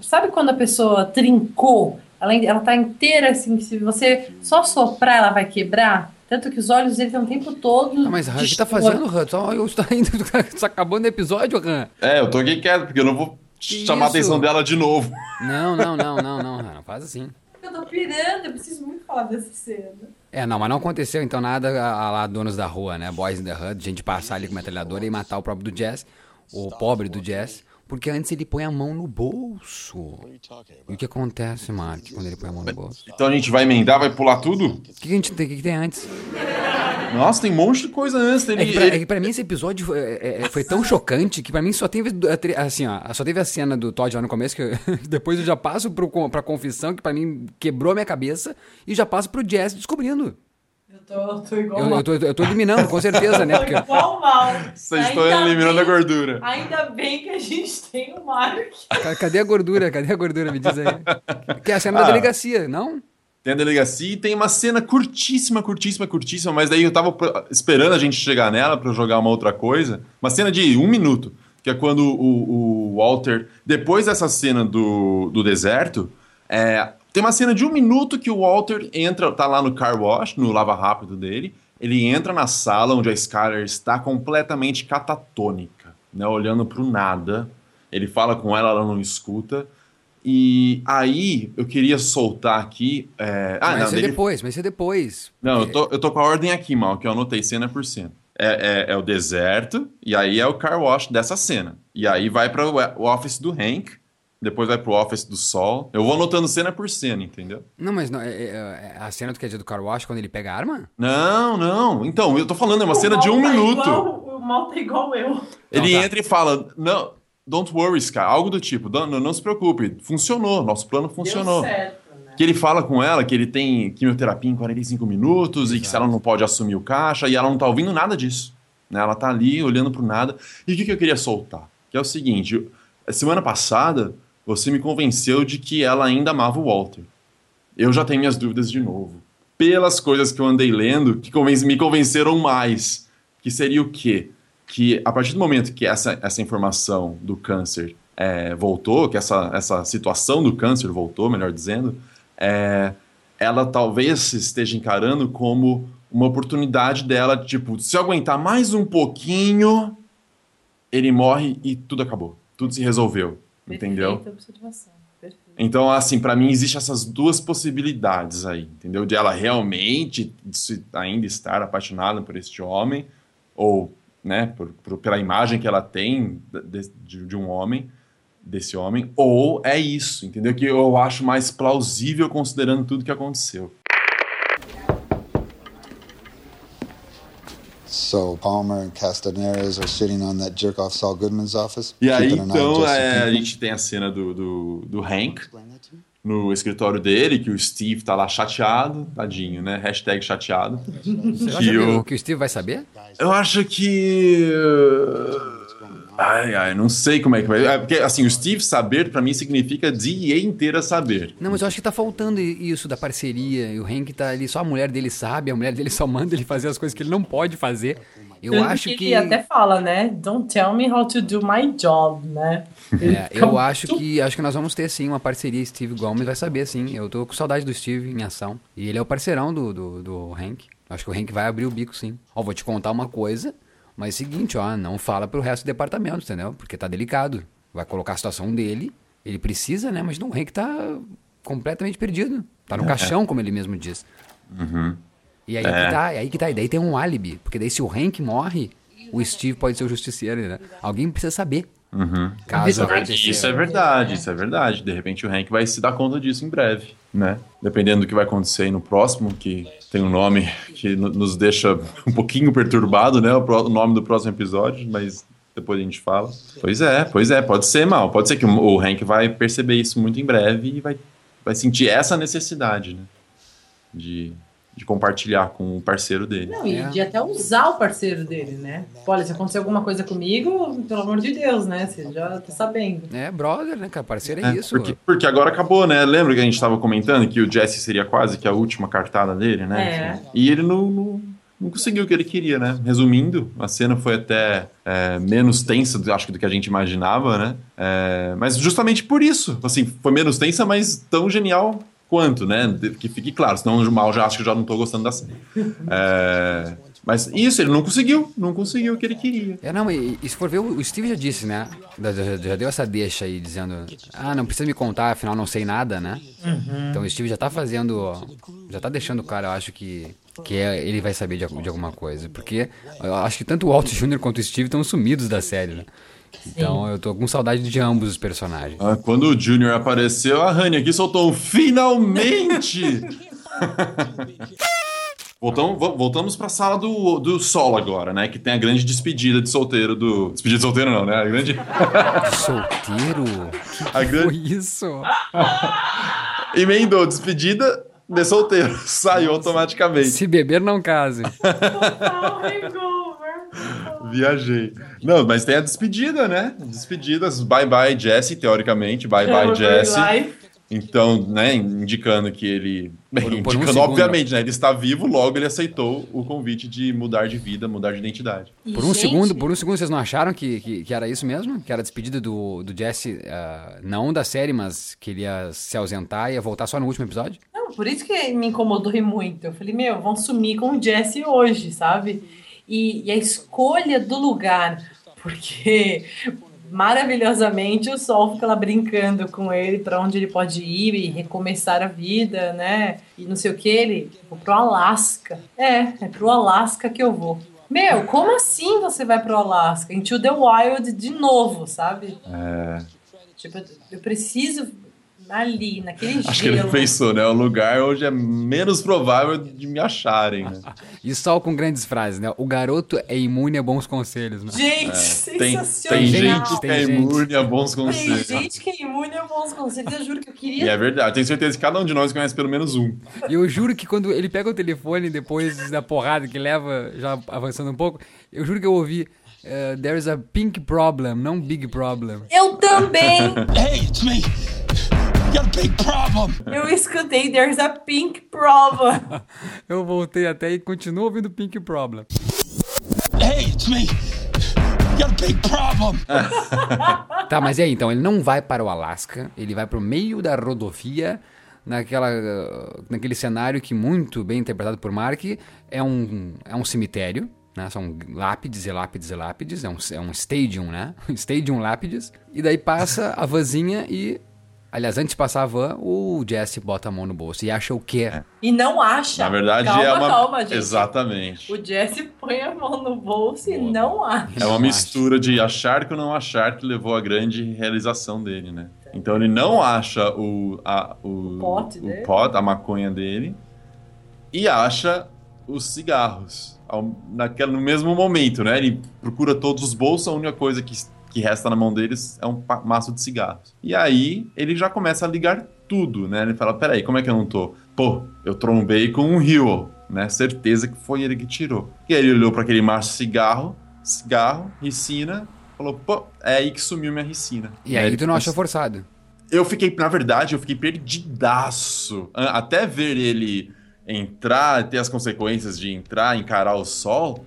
sabe quando a pessoa trincou? Ela, ela tá inteira assim, se você só soprar, ela vai quebrar. Tanto que os olhos dele estão o tempo todo. Ah, mas o que tá distortos. fazendo, Han? Só eu estou indo, tá acabando o episódio, Han. É, eu tô aqui quieto, porque eu não vou Que chamar a isso? atenção dela de novo. Não, não, não, não, não, Han, não faz assim. Eu tô pirando, eu preciso muito falar dessa cena. É, não, mas não aconteceu então nada a, a lá donos da rua, né? Boys in the Hood, gente passar ali com metralhadora e matar o próprio do Jazz, o pobre do Jazz, porque antes ele põe a mão no bolso. E o que acontece, Mark, quando ele põe a mão no bolso? Então a gente vai emendar, vai pular tudo? O que, que a gente tem, o que, que tem antes? Nossa, tem um monte de coisa antes. Ele, É que, pra, é que pra mim esse episódio foi, é- é- foi tão chocante que pra mim só teve assim, ó, só teve a cena do Todd lá no começo que eu- depois eu já passo pro, pra confissão que pra mim quebrou a minha cabeça e já passo pro Jazz descobrindo. Eu tô, tô igual Eu, mal. eu, tô, eu tô eliminando, com certeza, né? Eu Porque tô igual mal. Vocês estão eliminando a bem- gordura. Ainda bem que a gente tem o Mark. Ca- Cadê a gordura? Cadê a gordura? Me diz aí. Que é a cena da Ah. delegacia, não? Tem a delegacia e tem uma cena curtíssima, curtíssima, curtíssima, mas daí eu tava esperando a gente chegar nela pra jogar uma outra coisa. Uma cena de um minuto, que é quando o, o Walter, depois dessa cena do, do deserto, é, tem uma cena de um minuto que o Walter entra, tá lá no car wash, no lava rápido dele, ele entra na sala onde a Skyler está completamente catatônica, né, olhando pro nada. Ele fala com ela, ela não escuta. E aí, eu queria soltar aqui. é, Ah, mas não, é dele- depois, mas é depois. não, eu tô, eu tô com a ordem aqui, mal, que eu anotei cena por cena. É, é, é o deserto, e aí é o car wash dessa cena. E aí vai para o office do Hank, depois vai pro office do Sol. Eu vou anotando cena por cena, entendeu? Não, mas não, é, é- é a cena do que é dia do car wash quando ele pega a arma? Não, não. Então, eu tô falando, é uma cena de um tá minuto. igual- o mal tá igual eu. Ele Não, tá. entra e fala: Não, don't worry, Sky, algo do tipo, não, não, não se preocupe, funcionou, nosso plano funcionou. Deu certo, né? Que ele fala com ela que ele tem quimioterapia em 45 minutos e que se ela não pode assumir o caixa e ela não tá ouvindo nada disso. Né? Ela tá ali olhando pro nada. E o que, que eu queria soltar? Que é o seguinte: semana passada você me convenceu de que ela ainda amava o Walter. Eu já tenho minhas dúvidas de novo. Pelas coisas que eu andei lendo, que me convenceram mais. Que seria o quê? Que a partir do momento que essa, essa informação do câncer é, voltou, que essa, essa situação do câncer voltou, melhor dizendo, é, ela talvez esteja encarando como uma oportunidade dela, tipo, se eu aguentar mais um pouquinho, ele morre e tudo acabou. Tudo se resolveu. Entendeu? Perfeita observação. Perfeito. Então, assim, pra mim existem essas duas possibilidades aí, entendeu? De ela realmente ainda estar apaixonada por este homem, ou, né, por, por- pela imagem que ela tem de, de- de um homem, desse homem, ou é isso, entendeu? Que eu acho mais plausível considerando tudo que aconteceu. So Palmer and Castaneras are sitting on that jerk off Saul Goodman's office. E aí, então, é, a gente tem a cena do, do, do Hank no escritório dele, que o Steve tá lá chateado, tadinho, né? Hashtag chateado. Você acha que que, o- o... que o Steve vai saber? Eu acho que. Ai, ai, não sei como é que vai. É, porque, assim, o Steve saber, pra mim, significa DEA inteira saber. Não, mas eu acho que tá faltando isso da parceria. E o Hank tá ali, só a mulher dele sabe, a mulher dele só manda ele fazer as coisas que ele não pode fazer. Eu Tanto acho que. ele até fala, né? Don't tell me how to do my job, né? É, eu acho que acho que nós vamos ter sim uma parceria Steve Gomes vai saber sim. Eu tô com saudade do Steve em ação. E ele é o parceirão do, do, do Hank. Acho que o Hank vai abrir o bico sim. Ó, vou te contar uma coisa, mas é o seguinte, ó, não fala pro resto do departamento, entendeu? Porque tá delicado. Vai colocar a situação dele. Ele precisa, né? Mas não, o Hank tá completamente perdido. Tá no É. caixão, como ele mesmo diz. Uhum. E aí É. que tá, é aí que tá. E daí tem um álibi. Porque daí se o Hank morre, o Steve pode ser o justiceiro, né? Alguém precisa saber. Uhum. Caso isso, é verdade, isso é verdade, isso é verdade. De repente o Hank vai se dar conta disso em breve, né? Dependendo do que vai acontecer aí no próximo, que tem um nome que no- nos deixa um pouquinho perturbado, né? O, nome do próximo episódio, mas depois a gente fala. Pois é, pois é, pode ser mal. Pode ser que o, o Hank vai perceber isso muito em breve e vai, vai sentir essa necessidade, né? De, de compartilhar com o parceiro dele. Não, e É. de até usar o parceiro dele, né? Olha, se acontecer alguma coisa comigo, pelo amor de Deus, né? Você já tá sabendo. É, brother, né, cara? Parceiro é, É, isso. Porque, porque agora acabou, né? Lembra que a gente tava comentando que o Jesse seria quase que a última cartada dele, né? É. E ele não, não, não conseguiu o que ele queria, né? Resumindo, a cena foi até é, menos tensa, do- acho que do que a gente imaginava, né? É, mas justamente por isso, assim, foi menos tensa, mas tão genial quanto, né? Que fique claro, senão o mal já acho que eu já não tô gostando da série. É, mas isso, ele não conseguiu, não conseguiu o que ele queria. É, não, e, e se for ver, o Steve já disse, né? Já, já- deu essa deixa aí, dizendo: Ah, não precisa me contar, afinal não sei nada, né? Uhum. Então o Steve já tá fazendo. Já tá deixando o cara, eu acho que. Que é- ele vai saber de, de alguma coisa. Porque eu acho que tanto o Walt Jr. quanto o Steve estão sumidos da série, né? Então eu tô com saudade de ambos os personagens. Ah, Quando o Junior apareceu, a Honey aqui soltou um finalmente! Voltamos, vo- voltamos pra sala do, do Sol agora, né? Que tem a grande despedida de solteiro do. Despedida de solteiro não, né? A grande. Solteiro? A grande... Foi isso? Emendou, despedida de solteiro. Saiu automaticamente. Se beber, não case. Viajei. Não, mas tem a despedida, né? Despedidas. Bye bye, Jesse, teoricamente. Bye bye, Jesse. Então, né, indicando que ele. Bem, Por- por um indicando, segundo. obviamente, né? Ele está vivo, logo ele aceitou o convite de mudar de vida, mudar de identidade. Por um segundo, por um segundo vocês não acharam que, que, que era isso mesmo? Que era a despedida do, do Jesse, ah, não da série, mas que ele ia se ausentar e ia voltar só no último episódio? Não, por isso que me incomodou muito. Eu falei, meu, vão sumir com o Jesse hoje, sabe? E, e a escolha do lugar, porque maravilhosamente o Sol fica lá brincando com ele pra onde ele pode ir e recomeçar a vida, né? E não sei o que, ele vou pro Alasca. É, é pro Alasca que eu vou. Meu, como assim você vai pro Alasca? Into the Wild de novo, sabe? É. Tipo, eu preciso ali, naquele Acho que ele gelo. pensou, né? O lugar onde é menos provável de me acharem, né? E só com grandes frases, né? O garoto é imune a bons conselhos, né? Gente, É, tem, sensacional. tem gente que Tem é imune a bons Tem conselhos. gente que é imune a bons conselhos. Eu juro que eu E queria. é verdade, tenho certeza que cada um de nós conhece pelo menos um. E eu juro que quando ele pega o telefone depois da porrada que leva, já avançando um pouco, eu juro que eu ouvi uh, There's a pink problem, não big problem. Eu também. Hey, it's me. A big problem. Eu escutei There's a Pink Problem. Eu voltei até e continuo ouvindo pink problem. Hey, it's me. You got a big problem. Tá, mas e aí então? Ele não vai para o Alasca, ele vai para o meio da rodovia, naquela, uh, naquele cenário que, muito bem interpretado por Mark, é um, é um cemitério. Né? São lápides e lápides e lápides, é um, é um stadium, né? Stadium lápides. E daí passa a vanzinha e. Aliás, antes de passar a van, o Jesse bota a mão no bolso e acha o quê? E não acha. Na verdade, calma, é uma. Calma, gente. Exatamente. O Jesse põe a mão no bolso e não acha. É uma mistura de achar que não achar que levou à grande realização dele, né? Então ele não acha o, a, o, pote o dele. pot, a maconha dele, e acha os cigarros. Ao- Naquela, no mesmo momento, né? Ele procura todos os bolsos, a única coisa que, que resta na mão deles é um maço de cigarros. E aí ele já começa a ligar tudo, né? Ele fala: peraí, como é que eu não tô? Pô, eu trombei com um Rio, né? Certeza que foi ele que tirou. E aí ele olhou para aquele maço de cigarro, cigarro, ricina, falou: pô, é aí que sumiu minha ricina. E aí ele tu não achou forçado. eu fiquei, na verdade, eu fiquei perdidaço. Até ver ele entrar, ter as consequências de entrar, encarar o sol,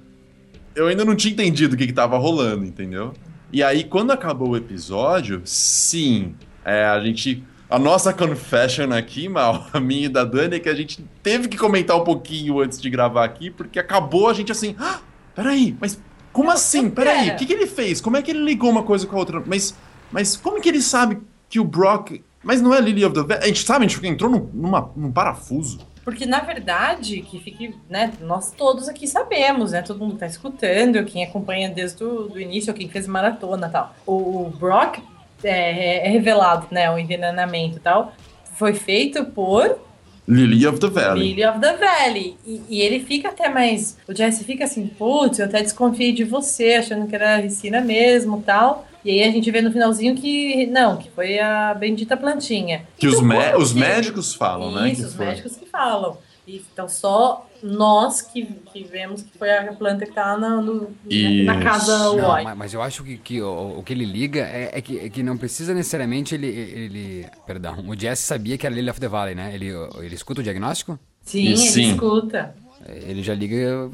eu ainda não tinha entendido o que, que tava rolando, entendeu? E aí, quando acabou o episódio, sim, é, a gente. A nossa confession aqui, Mal, a minha e da Dani, é que a gente teve que comentar um pouquinho antes de gravar aqui, porque acabou a gente assim. Ah, peraí, mas como assim? Peraí, pera. o que, que ele fez? Como é que ele ligou uma coisa com a outra? Mas, mas como que ele sabe que o Brock. Mas não é Lily of the Valley? A gente sabe, a gente entrou num, numa- num parafuso. Porque, na verdade, que fique, né, nós todos aqui sabemos, né, todo mundo que tá escutando, quem acompanha desde o início, quem fez maratona e tal. O, o Brock é, é revelado, né, o envenenamento e tal, foi feito por Lily of the Valley. Lily of the Valley. E, e ele fica até mais. O Jesse fica assim, putz, eu até desconfiei de você, achando que era a Ricina mesmo tal. E aí a gente vê no finalzinho que. Não, que foi a bendita plantinha. Que os, Então, mé- como os que- médicos falam, né? Isso, os foi. médicos que falam. E, Então só nós que, que vemos que foi a planta que tá na, no- na Isso. casa Não, mas, mas eu acho que, que o, o que ele liga é, é que, é que não precisa necessariamente ele, ele. Perdão, o Jesse sabia que era Lily of the Valley, né? Ele, ele escuta o diagnóstico? Sim, ele Sim. escuta. Ele já liga.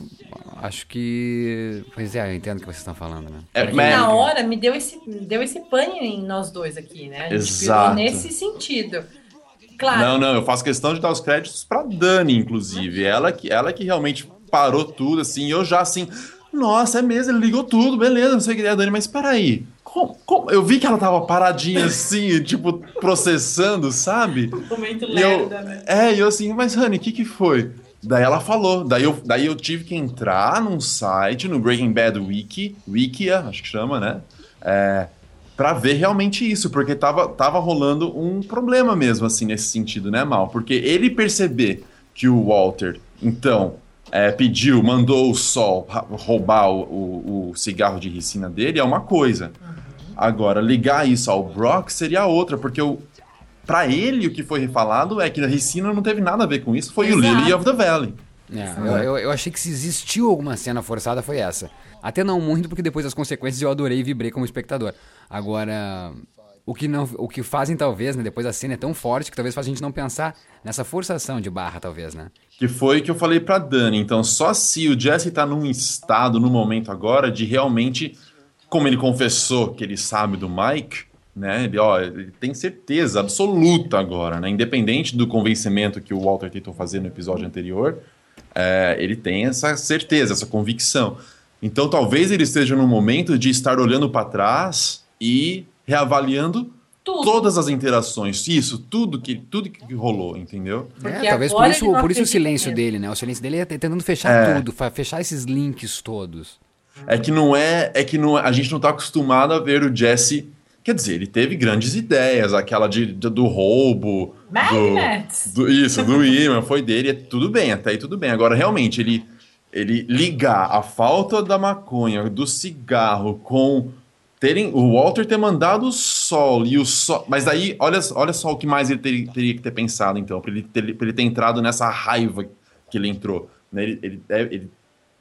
Acho que. Pois é, eu entendo o que vocês estão falando, né? É, mas- na hora me deu esse, me deu esse pane em nós dois aqui, né? A gente Exato. nesse sentido. Claro, Não, não, eu faço questão de dar os créditos pra Dani, inclusive. Ela que, ela que realmente parou tudo, assim, e eu já assim. Nossa, é mesmo, ele ligou tudo, beleza, não sei o que é, Dani, mas peraí. Como, como- Eu vi que ela tava paradinha assim, tipo, processando, sabe? momento E eu, lerda, né? é, e eu assim, mas Honey, o que que foi? Daí ela falou, daí eu, daí eu tive que entrar num site, no Breaking Bad Wiki, Wikia, acho que chama, né? É, pra ver realmente isso, porque tava, tava rolando um problema mesmo, assim, nesse sentido, né, Mal? Porque ele perceber que o Walter, então, é, pediu, mandou o Sol roubar o, o- o cigarro de ricina dele é uma coisa. Agora, ligar isso ao Brock seria outra, porque o, Pra ele, o que foi falado é que a Ricina não teve nada a ver com isso, foi o Exato. Lily of the Valley. É, eu, eu, eu achei que se existiu alguma cena forçada foi essa. Até não muito, porque depois das consequências eu adorei e vibrei como espectador. Agora, o que, não, o que fazem talvez, né, depois a cena é tão forte que talvez faça a gente não pensar nessa forçação de barra, talvez, né? Que foi o que eu falei pra Dani. Então, só se o Jesse tá num estado, no momento agora, de realmente, como ele confessou que ele sabe do Mike, né? Ele, ó, ele tem certeza absoluta agora, né? Independente do convencimento que o Walter tentou fazer no episódio anterior, é, ele tem essa certeza, essa convicção. Então, talvez ele esteja num momento de estar olhando pra trás e reavaliando Tudo. todas as interações, isso, tudo que tudo que rolou, entendeu? É, talvez por isso, por isso o silêncio mesmo. dele, né? O silêncio dele é tentando fechar É. tudo, fechar esses links todos. É que não é, é que não, a gente não tá acostumado a ver o Jesse Quer dizer, ele teve grandes ideias, aquela de, de- do roubo. Magnets. Do, do- isso, do imã, foi dele, é tudo bem, até aí tudo bem. Agora, realmente, ele, ele ligar a falta da maconha, do cigarro, com terem o Walter ter mandado o sol e o sol. Mas daí, olha, olha só o que mais ele ter- teria que ter pensado, então, pra ele ter, pra ele ter entrado nessa raiva que ele entrou. né? Ele, ele, deve- ele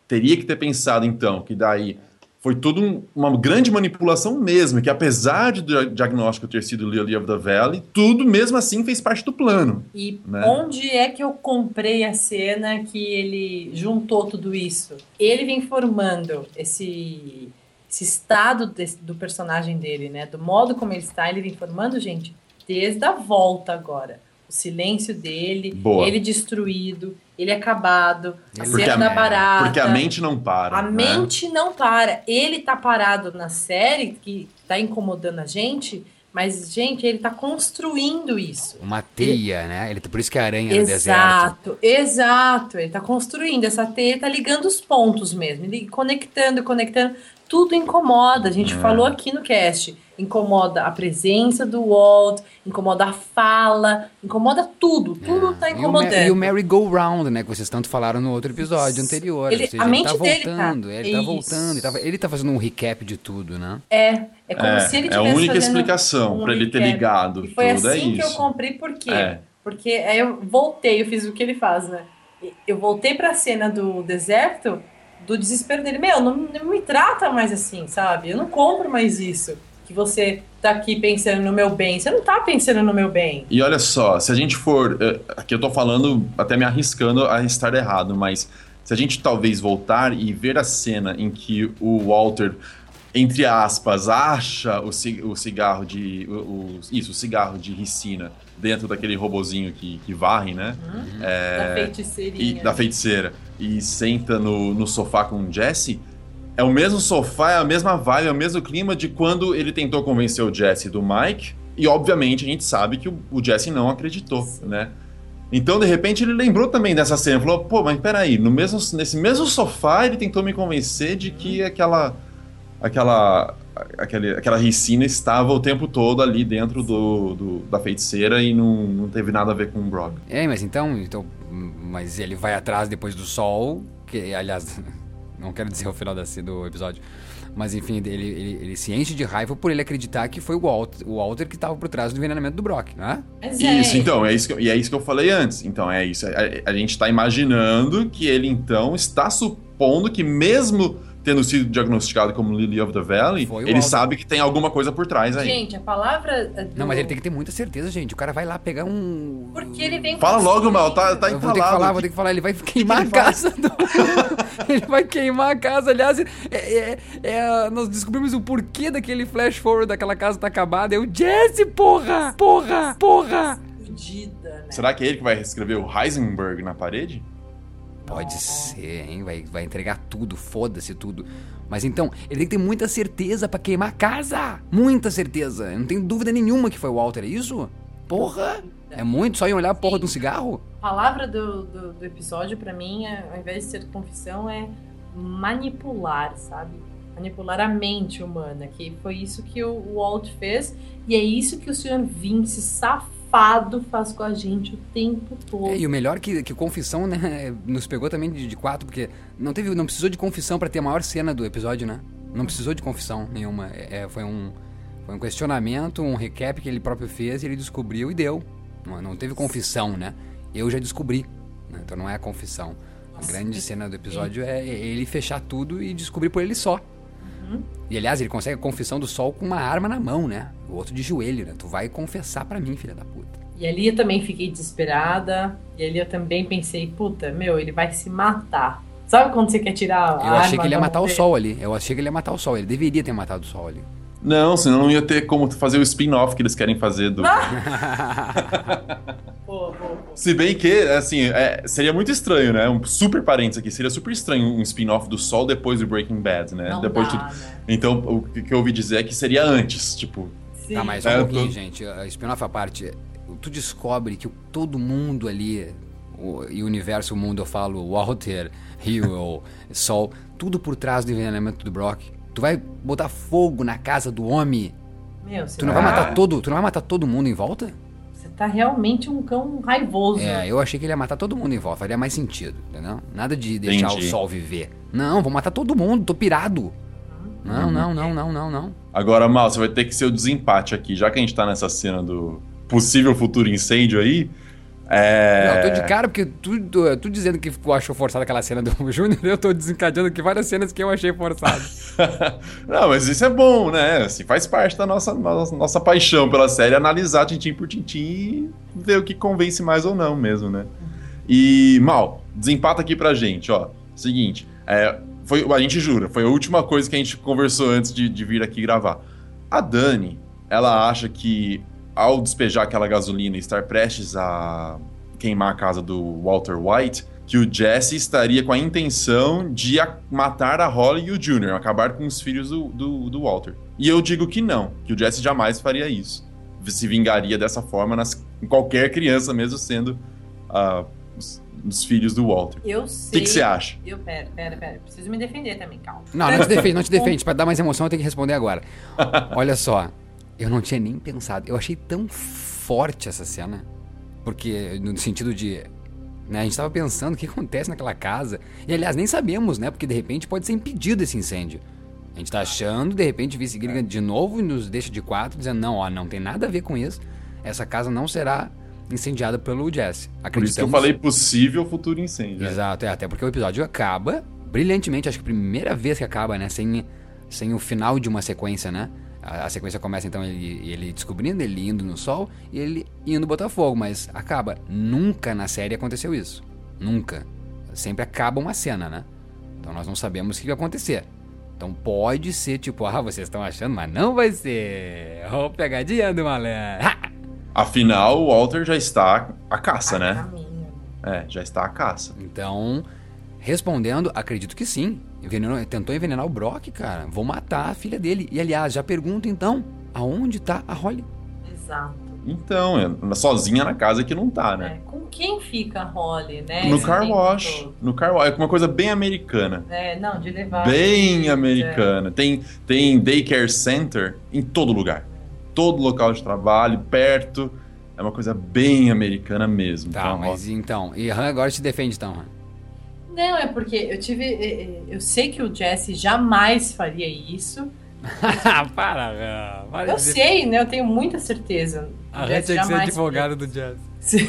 teria que ter pensado, então, que daí foi tudo um- uma grande manipulação mesmo, que apesar do diagnóstico ter sido Lily of the Valley, tudo mesmo assim fez parte do plano. E né? onde é que eu comprei a cena que ele juntou tudo isso? Ele vem formando esse, esse estado desse- do personagem dele, né? Do modo como ele está, ele vem formando, gente, desde a volta agora. O silêncio dele, Boa. ele destruído, ele acabado, a Porque cena a, barata. porque a mente não para. A né? mente não para. Ele tá parado na série, que tá incomodando a gente, mas, gente, ele tá construindo isso. Uma teia, né? Ele, por isso que é a aranha no deserto. Exato, exato. Ele tá construindo essa teia, tá ligando os pontos mesmo. Ele conectando, conectando. Tudo incomoda. A gente É. falou aqui no cast. Incomoda a presença do Walt, incomoda a fala, incomoda tudo. Tudo tá E o, Ma- incomodando. e o merry-go-round, né? Que vocês tanto falaram no outro episódio anterior. Ele- seja, a mente ele tá dele tá- voltando, ele tá Isso. voltando. Ele tá, ele tá fazendo um recap de tudo, né? É, é como É, se ele é a tivesse única explicação um pra ele ter ligado E foi tudo, é assim que eu comprei, por quê? É. Porque aí eu voltei, eu fiz o que ele faz, né? Eu voltei pra cena do deserto, do desespero dele. Meu, não, não me trata mais assim, sabe? Eu não compro mais isso. Que você tá aqui pensando no meu bem. Você não tá pensando no meu bem. E olha só, se a gente for. eh, Aqui eu tô falando, até me arriscando a estar errado, mas se a gente talvez voltar e ver a cena em que o Walter, entre aspas, acha o, ci- o cigarro de. o- o- isso, o cigarro de ricina dentro daquele robozinho que, que varre, né? É, Da feiticeirinha. e- da feiticeira. E senta no, no sofá com o Jesse. É o mesmo sofá, é a mesma vibe, é o mesmo clima de quando ele tentou convencer o Jesse do Mike. E obviamente a gente sabe que o, o Jesse não acreditou, né? Então, de repente, ele lembrou também dessa cena. Falou, pô, mas peraí, no mesmo, nesse mesmo sofá ele tentou me convencer de que aquela. aquela. Aquele, aquela ricina estava o tempo todo ali dentro do, do- da feiticeira e não, não teve nada a ver com o Brock. É, mas então, então. Mas ele vai atrás depois do sol, que aliás, não quero dizer o final da, do episódio. Mas enfim, ele, ele, ele se enche de raiva por ele acreditar que foi o Walter, o Walter que estava por trás do envenenamento do Brock, né? Isso, então, é isso que, e é isso que eu falei antes. Então, é isso. A, a gente tá imaginando que ele, então, está supondo que mesmo tendo sido diagnosticado como Lily of the Valley, Foi ele sabe que tem alguma coisa por trás aí. Gente, a palavra. é, do- Não, mas ele tem que ter muita certeza, gente. O cara vai lá pegar um. Porque ele vem Fala logo, Mal, tá, tá Eu vou ter que falar, vou ter que falar. Ele vai queimar a casa do. ele vai queimar a casa. Aliás, é- é- é, nós descobrimos o porquê daquele flash forward daquela casa tá acabada. É o Jesse, porra! Porra! Porra! Fudida, né? Será que é ele que vai escrever o Heisenberg na parede? Pode ser, hein? Vai, vai entregar tudo, foda-se tudo. Mas então, ele tem que ter muita certeza pra queimar a casa! Muita certeza! Eu não tenho dúvida nenhuma que foi o Walter, é isso? Porra! É muito só em olhar a porra de um cigarro? A palavra do, do, do episódio, pra mim, é, ao invés de ser confissão, é manipular, sabe? Manipular a mente humana, que foi isso que o Walt fez, e é isso que o Sr. Vince, safado, faz com a gente o tempo todo. É, e o melhor que, que confissão, né, nos pegou também de, de quatro, porque não teve, não precisou de confissão pra ter a maior cena do episódio, né? Não precisou de confissão nenhuma. É, é, foi um foi um questionamento, um recap que ele próprio fez e ele descobriu e deu. Não, não teve confissão, né? Eu já descobri, né? então não é a confissão. A grande cena do episódio é ele fechar tudo e descobrir por ele só. Uhum. E aliás, ele consegue a confissão do sol com uma arma na mão, né? O outro de joelho, né? Tu vai confessar pra mim, filha da puta. E ali eu também fiquei desesperada, e ali eu também pensei, puta, meu, ele vai se matar. Sabe quando você quer tirar a Eu achei que ele ia matar o sol ali. Eu achei que ele ia matar o sol. Ele deveria ter matado o sol ali. Não, senão não ia ter como fazer o spin-off que eles querem fazer do. Pô. Se bem que, assim, é, seria muito estranho, né? Um super parênteses aqui. Seria super estranho um spin-off do Sol depois do Breaking Bad, né? Não depois dá, de tudo. Então, o que eu ouvi dizer é que seria antes, tipo. Sim. Tá, mas É, um eu pouquinho, tô- gente. A spin-off à parte. Tu descobre que todo mundo ali, o, e o universo, o mundo, eu falo, Walter, Hero, Sol, tudo por trás do envenenamento do Brock. Tu vai botar fogo na casa do homem Meu, você Tu não vai matar todo, tu não vai matar todo mundo em volta? Tá realmente um cão raivoso. É, eu achei que ele ia matar todo mundo em volta, faria mais sentido, entendeu? Nada de deixar Entendi. o sol viver. Não, vou matar todo mundo, tô pirado. Não, Uhum. não, não, não, não, não. Agora, Mal, você vai ter que ser o desempate aqui, já que a gente tá nessa cena do possível futuro incêndio aí. É... Não, eu tô de cara porque tu, tu, tu dizendo que achou forçada aquela cena do Júnior, eu tô desencadeando aqui várias cenas que eu achei forçadas. Não, mas isso é bom, né? Assim, faz parte da nossa, nossa, nossa paixão pela série, analisar tintim por tintim e ver o que convence mais ou não mesmo, né? E, Mal, desempata aqui pra gente, ó. Seguinte, é, foi, a gente jura, foi a última coisa que a gente conversou antes de, de vir aqui gravar. A Dani, ela acha que ao despejar aquela gasolina e estar prestes a queimar a casa do Walter White, que o Jesse estaria com a intenção de matar a Holly e o Junior, acabar com os filhos do, do, do Walter. E eu digo que não, que o Jesse jamais faria isso. Se vingaria dessa forma nas, em qualquer criança, mesmo sendo ah, os, os filhos do Walter. Eu O sei. que que você acha? Eu, pera, pera, pera. Preciso me defender também, calma. Não, não te defende, não te defende. Pra dar mais emoção, eu tenho que responder agora. Olha só, eu não tinha nem pensado. Eu achei tão forte essa cena. Porque, no sentido de. Né, a gente tava pensando o que acontece naquela casa. E, aliás, nem sabemos, né? Porque, de repente, pode ser impedido esse incêndio. A gente tá achando, de repente, Vice Gilligan de novo e nos deixa de quatro, dizendo: não, ó, não tem nada a ver com isso. Essa casa não será incendiada pelo Jesse. Por isso que eu falei possível futuro incêndio. Exato, é, até porque o episódio acaba brilhantemente, acho que a primeira vez que acaba, né? Sem, sem o final de uma sequência, né? A, a sequência começa então ele, ele descobrindo, ele indo no sol e ele indo botar fogo, mas acaba. Nunca na série aconteceu isso. Nunca. Sempre acaba uma cena, né? Então nós não sabemos o que vai acontecer. Então pode ser tipo, ah, vocês estão achando, mas não vai ser. Ô, pegadinha do malandro. Afinal, o Walter já está à caça, né? É, já está à caça. Então, respondendo, acredito que sim. Envenenou, tentou envenenar o Brock, cara. Vou matar a filha dele. E aliás, já pergunto então, aonde tá a Holly? Exato. Então, é, sozinha na casa que não tá, né? Com quem fica a Holly, né? No car wash. No car wash. É uma coisa bem americana. É, não, de levar. Bem É. americana. Tem, tem daycare center em todo lugar. Todo local de trabalho, perto. É uma coisa bem americana mesmo. Tá, Então, mas então. E Han agora te defende então, Han. Não, é porque eu tive. eh, eh, Eu sei que o Jesse jamais faria isso. para, velho. Para Eu dizer- sei, né? Eu tenho muita certeza. A Jesse tinha que ser advogado do Jazz.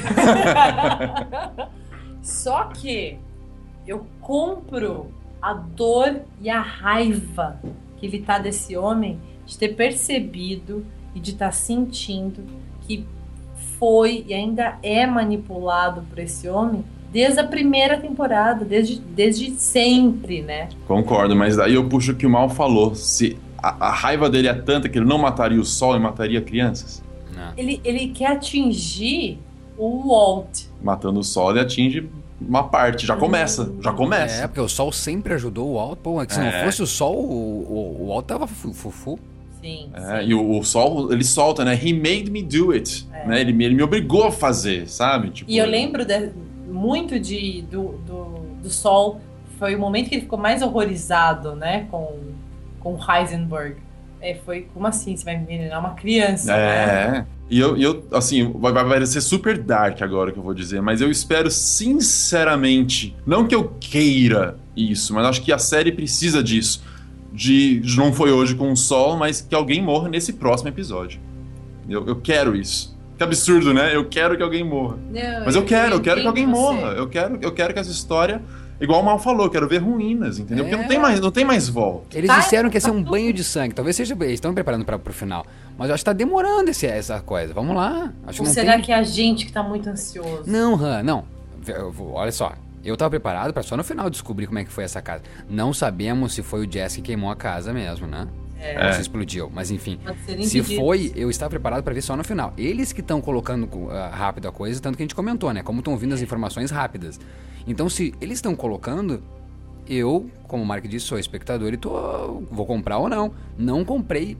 Só que eu compro a dor e a raiva que ele tá desse homem de ter percebido e de estar sentindo que foi e ainda é manipulado por esse homem desde a primeira temporada, desde, desde sempre, né? Concordo, mas daí eu puxo o que o Mal falou. Se a, a raiva dele é tanta que ele não mataria o sol e mataria crianças. Ele, ele quer atingir o Walt. Matando o sol, ele atinge uma parte. Já começa. Já começa. É, porque o Sol sempre ajudou o Walt. Pô, é que se não É. fosse o Sol, o, o, o Walt tava fu- fufu. Sim. É, e o, o sol, ele solta, né? He made me do it. Né? Ele, me- ele me obrigou a fazer, sabe? Tipo, É. E eu lembro de- muito de, do, do, do Sol. Foi o momento que ele ficou mais horrorizado, né? Com, com Heisenberg. É, foi como assim? Você vai envenenar uma criança, né? É. E eu, eu assim, vai, vai parecer super dark agora que eu vou dizer, mas eu espero sinceramente, não que eu queira isso, mas acho que a série precisa disso. De, de não foi hoje com o sol, mas que alguém morra nesse próximo episódio. Eu, eu quero isso. Que absurdo, né? Eu quero que alguém morra. Não, Mas eu quero, eu quero que alguém você. morra. Eu quero, eu quero que essa história, igual o Mal falou, eu quero ver ruínas, entendeu? Porque não tem mais, não tem mais volta. Eles Tá, disseram que ia ser um banho de sangue. Talvez seja. Eles estão preparando para pro final. Mas eu acho que tá demorando esse, essa coisa. Vamos lá. Acho que Ou não será tem... que é a gente que tá muito ansioso? Não, Han, não. Eu vou- Olha só. Eu tava preparado pra só no final descobrir como é que foi essa casa. Não sabemos se foi o Jesse que queimou a casa mesmo, né? É. Ou se explodiu. Mas enfim. Se foi, eu estava preparado pra ver só no final. Eles que estão colocando ah, rápido a coisa, tanto que a gente comentou, né? Como estão vindo as informações rápidas. Então, se eles estão colocando, eu, como o Mark disse, sou espectador e tô, vou comprar ou não. Não comprei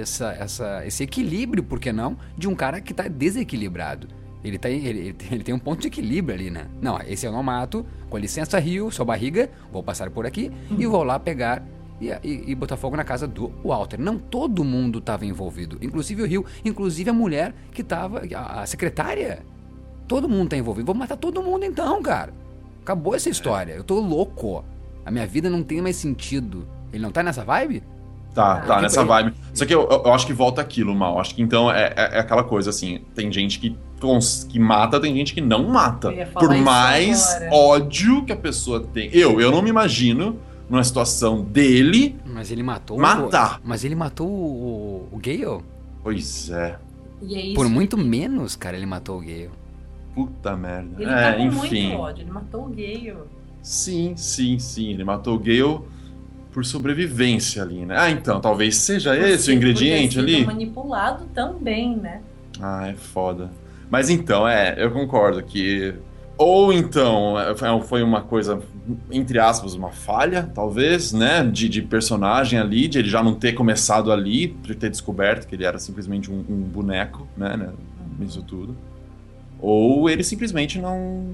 essa, essa, esse equilíbrio, por que não, de um cara que tá desequilibrado. Ele, tá, ele, ele tem- um ponto de equilíbrio ali, né? Não, esse eu não mato. Com licença, Rio, sua barriga, vou passar por aqui e vou lá pegar e, e, e botar fogo na casa do Walter. Não todo mundo estava envolvido, inclusive o Rio, inclusive a mulher que estava, a, a secretária. Todo mundo tá envolvido. Vou matar todo mundo então, cara. Acabou essa história. Eu tô louco. A minha vida não tem mais sentido. Ele não tá nessa vibe? Tá, tá, que nessa vibe. Só que eu, eu- acho que volta aquilo, mal. Acho que então é, é- é aquela coisa assim: tem gente que, cons- que mata, tem gente que não mata. Por mais ódio que a pessoa tem. Eu, eu não me imagino numa situação dele. Mas ele matou Matar. O, mas ele matou o, o Gale? Pois é. E é isso. Por muito menos, cara, ele matou o Gale. Puta merda. Ele é, tá com enfim. muito ódio. Ele matou o Gale. Sim, sim, sim. Ele matou o Gale por sobrevivência ali, né? Ah, então, talvez seja esse o ingrediente ali. manipulado também, né? Ah, é foda. Mas então, é, eu concordo que. Ou então, é, foi uma coisa, entre aspas, uma falha, talvez, né? De, de personagem ali, de ele já não ter começado ali, de ter descoberto que ele era simplesmente um, um boneco, né? né Isso tudo. Ou ele simplesmente não.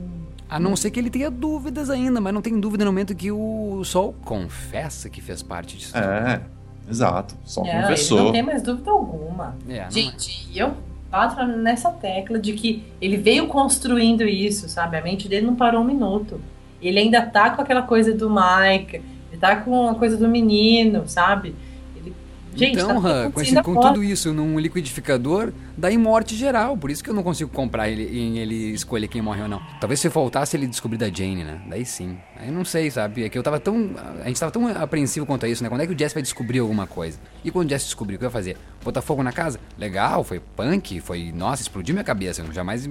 A não ser que ele tenha dúvidas ainda, mas não tem dúvida no momento que o Sol confessa que fez parte disso. É, exato. Só Não, confessou. Ele não tem mais dúvida alguma. É, Gente, e eu bato nessa tecla de que ele veio construindo isso, sabe? A mente dele não parou um minuto. Ele ainda tá com aquela coisa do Mike, ele tá com a coisa do menino, sabe? Ele... Gente, então, tá Han, com, esse- com tudo isso num liquidificador, dá em morte geral. Por isso que eu não consigo comprar ele em ele escolher quem morre ou não. Talvez se faltasse ele descobrir da Jane, né? Daí sim. Aí eu não sei, sabe? É que eu tava tão. A gente tava tão apreensivo quanto a isso, né? Quando é que o Jesse vai descobrir alguma coisa? E quando o Jesse descobrir, o que vai fazer? Botar fogo na casa? Legal, foi punk, foi. Nossa, explodiu minha cabeça. Eu jamais.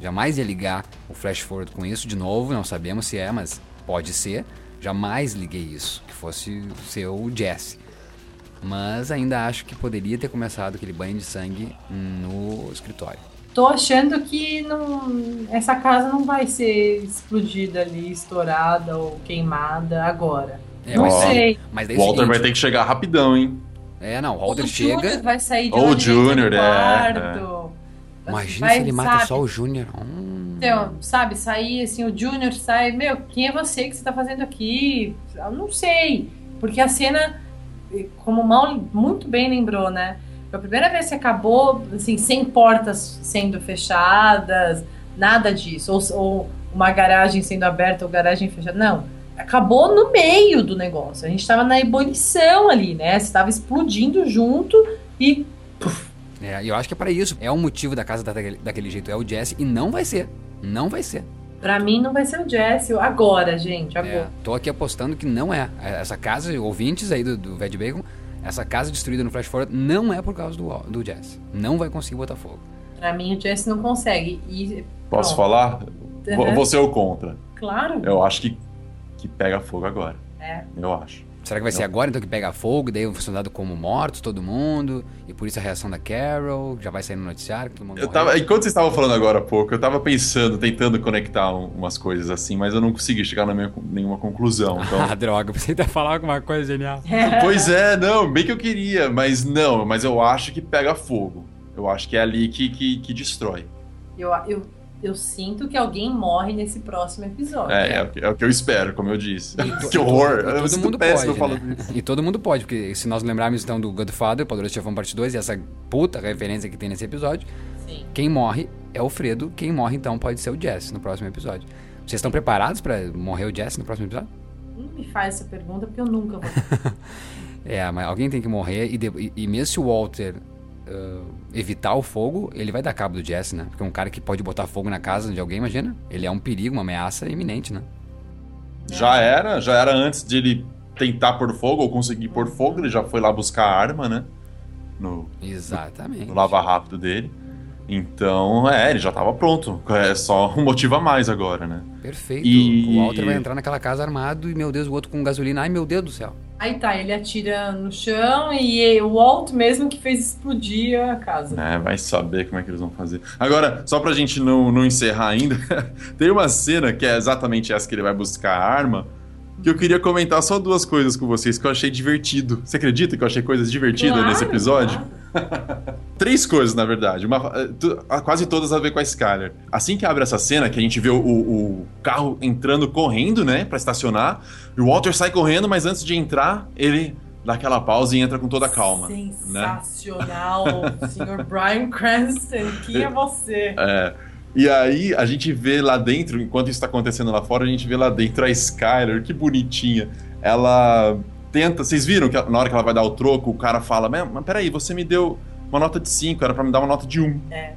Jamais ia ligar o flash forward com isso de novo, não sabemos se é, mas pode ser. Jamais liguei isso, que fosse ser o Jesse. Mas ainda acho que poderia ter começado aquele banho de sangue no escritório. Tô achando que não, essa casa não vai ser explodida ali, estourada ou queimada agora. É, não sei. Mas daí O é Walter seguinte- vai ter que chegar rapidão, hein? É, não, o Walter o chega. Júnior vai sair de Ou o Júnior, é, quarto. Imagina Vai, se ele mata sabe? só o Júnior. Hum. Então, sabe, sair assim, o Júnior sai, meu, quem é você que você tá fazendo aqui? Eu não sei. Porque a cena, como o Mal muito bem lembrou, né? Foi a primeira vez que acabou, assim, sem portas sendo fechadas, nada disso. Ou, ou uma garagem sendo aberta ou garagem fechada. Não. Acabou no meio do negócio. A gente tava na ebulição ali, né? Você tava explodindo junto e É, e eu acho que é pra isso. É o motivo da casa daquele, daquele jeito. É o Jesse e não vai ser. Não vai ser. Pra mim não vai ser o Jesse agora, gente. É, Agora. tô aqui apostando que não é. Essa casa, ouvintes aí do, do Ved Bacon, essa casa destruída no Flash Forward não é por causa do, do Jesse. Não vai conseguir botar fogo. Pra mim o Jesse não consegue. E, Posso falar? Vou- Uhum. Você é o contra. Claro. Eu acho que, que pega fogo agora. É. Eu acho. Será que vai ser agora então que pega fogo, e daí vão ser dado como mortos todo mundo, e por isso a reação da Carol já vai sair no noticiário que todo mundo Eu morreu? tava, enquanto vocês estavam falando agora há pouco, eu tava pensando, tentando conectar um- umas coisas assim, mas eu não consegui chegar na minha, nenhuma conclusão. Então, Ah, droga, você ia falar alguma coisa genial. pois é, não, bem que eu queria, mas não, mas eu acho que pega fogo. Eu acho que é ali que, que, que destrói. Eu, eu, eu sinto que alguém morre nesse próximo episódio. É, é, o que- é o que eu espero, como eu disse. E que horror! E Eu me todo mundo péssimo pode, né? E todo mundo pode, porque se nós lembrarmos então do Godfather, Poderoso Chefão Parte 2, e essa puta referência que tem nesse episódio, Sim. quem morre é o Fredo, quem morre então pode ser o Jesse no próximo episódio. Vocês estão preparados pra morrer o Jesse no próximo episódio? Não me faz essa pergunta porque eu nunca vou. É, mas alguém tem que morrer e, de- e- e mesmo se o Walter ah, evitar o fogo, ele vai dar cabo do Jesse, né? Porque um cara que pode botar fogo na casa de alguém, imagina? Ele é um perigo, uma ameaça iminente, né? Já era, já era antes de ele tentar pôr fogo ou conseguir pôr fogo, ele já foi lá buscar a arma, né? No, Exatamente. no lava rápido dele. Então, é, ele já tava pronto. É só um motivo a mais agora, né? Perfeito. E- O Walter vai entrar naquela casa armado e, meu Deus, o outro com gasolina. Ai, meu Deus do céu. Aí tá, ele atira no chão e o Walt mesmo que fez explodir a casa. É, vai saber como é que eles vão fazer. Agora, só pra gente não, não encerrar ainda, tem uma cena que é exatamente essa que ele vai buscar a arma, que eu queria comentar só duas coisas com vocês que eu achei divertido. Você acredita que eu achei coisas divertidas Claro, nesse episódio? claro. Três coisas, na verdade. Uma, eh, quase todas a ver com a Skyler. Assim que abre essa cena, que a gente vê o, o carro entrando correndo, né, pra estacionar, e o Walter sai correndo, mas antes de entrar, ele dá aquela pausa e entra com toda a calma. Né? Sensacional, senhor Brian Cranston. Quem é você? É. E aí a gente vê lá dentro, enquanto isso tá acontecendo lá fora, a gente vê lá dentro a Skyler, que bonitinha. Ela tenta. Vocês viram que na hora que ela vai dar o troco, o cara fala: Mas, peraí, você me deu uma nota de 5, era pra me dar uma nota de 1. Um. É.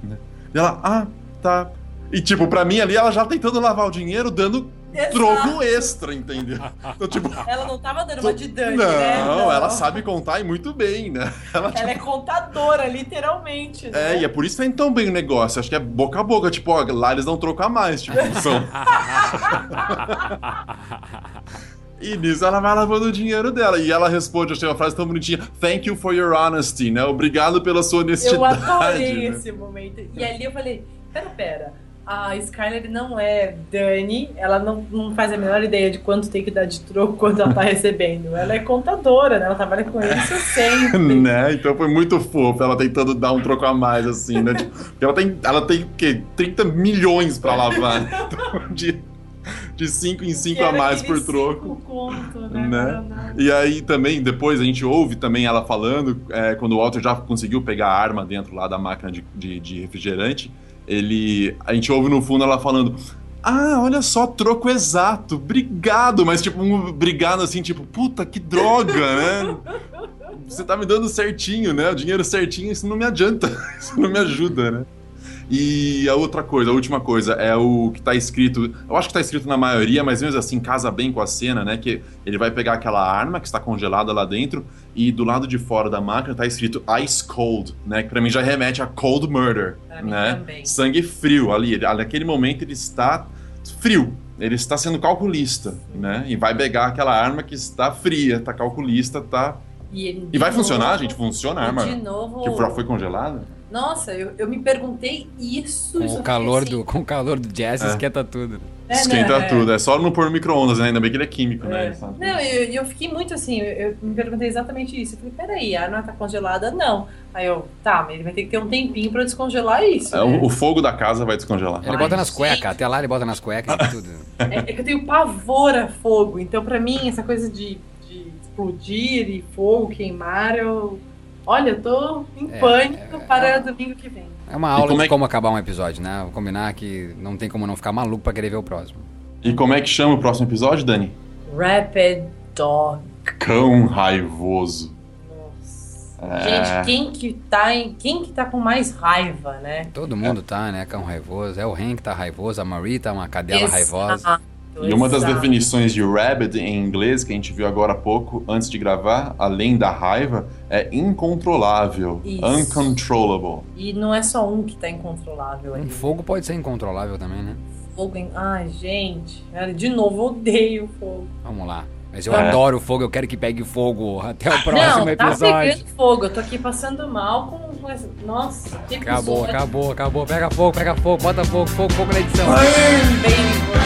E ela, ah, tá. E tipo, pra mim ali, ela já tentando lavar o dinheiro, dando Exato. troco extra, entendeu? Então, tipo. Ela não tava dando uma de Dani, Não, né? ela sabe contar e muito bem, né? Ela, Ela é contadora, literalmente. Né? É, e é por isso que tá indo tão bem o negócio. Acho que é boca a boca. Tipo, ó, lá eles não trocam mais, tipo, são. E nisso ela vai lavando o dinheiro dela. E ela responde, achei uma frase tão bonitinha: Thank you for your honesty, né? Obrigado pela sua honestidade. Eu adorei né? esse momento. E ali eu falei, pera, pera. A Skyler não é Dani, ela não, não faz a menor ideia de quanto tem que dar de troco quando ela tá recebendo. Ela é contadora, né? Ela trabalha com isso sempre. né? Então foi muito fofo ela tentando dar um troco a mais, assim, né? Tipo, porque ela tem, ela tem o quê? 30 milhões pra lavar. né? Então, de, de 5 em 5 a mais por troco. conto, né? né? E aí também, depois a gente ouve também ela falando, é, quando o Walter já conseguiu pegar a arma dentro lá da máquina de, de, de refrigerante, ele. A gente ouve no fundo ela falando. Ah, olha só, troco exato, obrigado, mas tipo, um obrigado assim, tipo, puta, que droga, né? Você tá me dando certinho, né? O dinheiro certinho, isso não me adianta, isso não me ajuda, né? E a outra coisa, a última coisa, é o que tá escrito. Eu acho que tá escrito na maioria, mas mesmo assim casa bem com a cena, né? Que ele vai pegar aquela arma que está congelada lá dentro e do lado de fora da máquina tá escrito Ice Cold, né? Que pra mim já remete a Cold Murder, Pra né? Sangue frio ali. Ele- Naquele momento ele está frio. Ele está sendo calculista, né? E vai pegar aquela arma que está fria, tá calculista, tá. E, E vai de funcionar, novo- gente? Funciona a arma de novo- que já foi congelada? Nossa, eu, eu me perguntei isso. Com isso o calor fiquei do, com o calor do jazz, É. esquenta tudo. É, Esquenta né? tudo. É só não pôr no micro-ondas, né? Ainda bem que ele é químico, né? assim. Não, eu, eu fiquei muito assim, eu, me perguntei exatamente isso. Eu falei, peraí, a arma tá congelada? Não. Aí eu, tá, mas ele vai ter que ter um tempinho pra descongelar isso. É, né? o, o fogo da casa vai descongelar. Ele bota nas cuecas, até lá ele bota nas cuecas e tudo. É, é que eu tenho pavor a fogo, então pra mim essa coisa de, de explodir e fogo, queimar, eu. Olha, eu tô em É, pânico para domingo que vem. É uma aula como de é que- como acabar um episódio, né? Vou combinar que não tem como não ficar maluco pra querer ver o próximo. E como é que chama o próximo episódio, Dani? Rapid Dog. Cão raivoso. É. Gente, quem que tá em. Quem que tá com mais raiva, né? Todo mundo tá, né? Cão raivoso. É o Hank tá raivoso, a Marie tá uma cadela Exato, raivosa. E uma das definições de rabbit em inglês que a gente viu agora há pouco, antes de gravar, além da raiva, é incontrolável, Isso. uncontrollable. E não é só um que tá incontrolável Um fogo pode ser incontrolável também, né? Fogo em... Ai, gente. De novo, eu odeio fogo. Vamos lá. Mas eu É. adoro fogo, eu quero que pegue fogo. Até o próximo não, tá episódio. pegando fogo. Eu tô aqui passando mal com. Nossa, que Acabou, episódio. acabou, acabou. Pega fogo, pega fogo, bota fogo, fogo, fogo na edição. Burn, baby,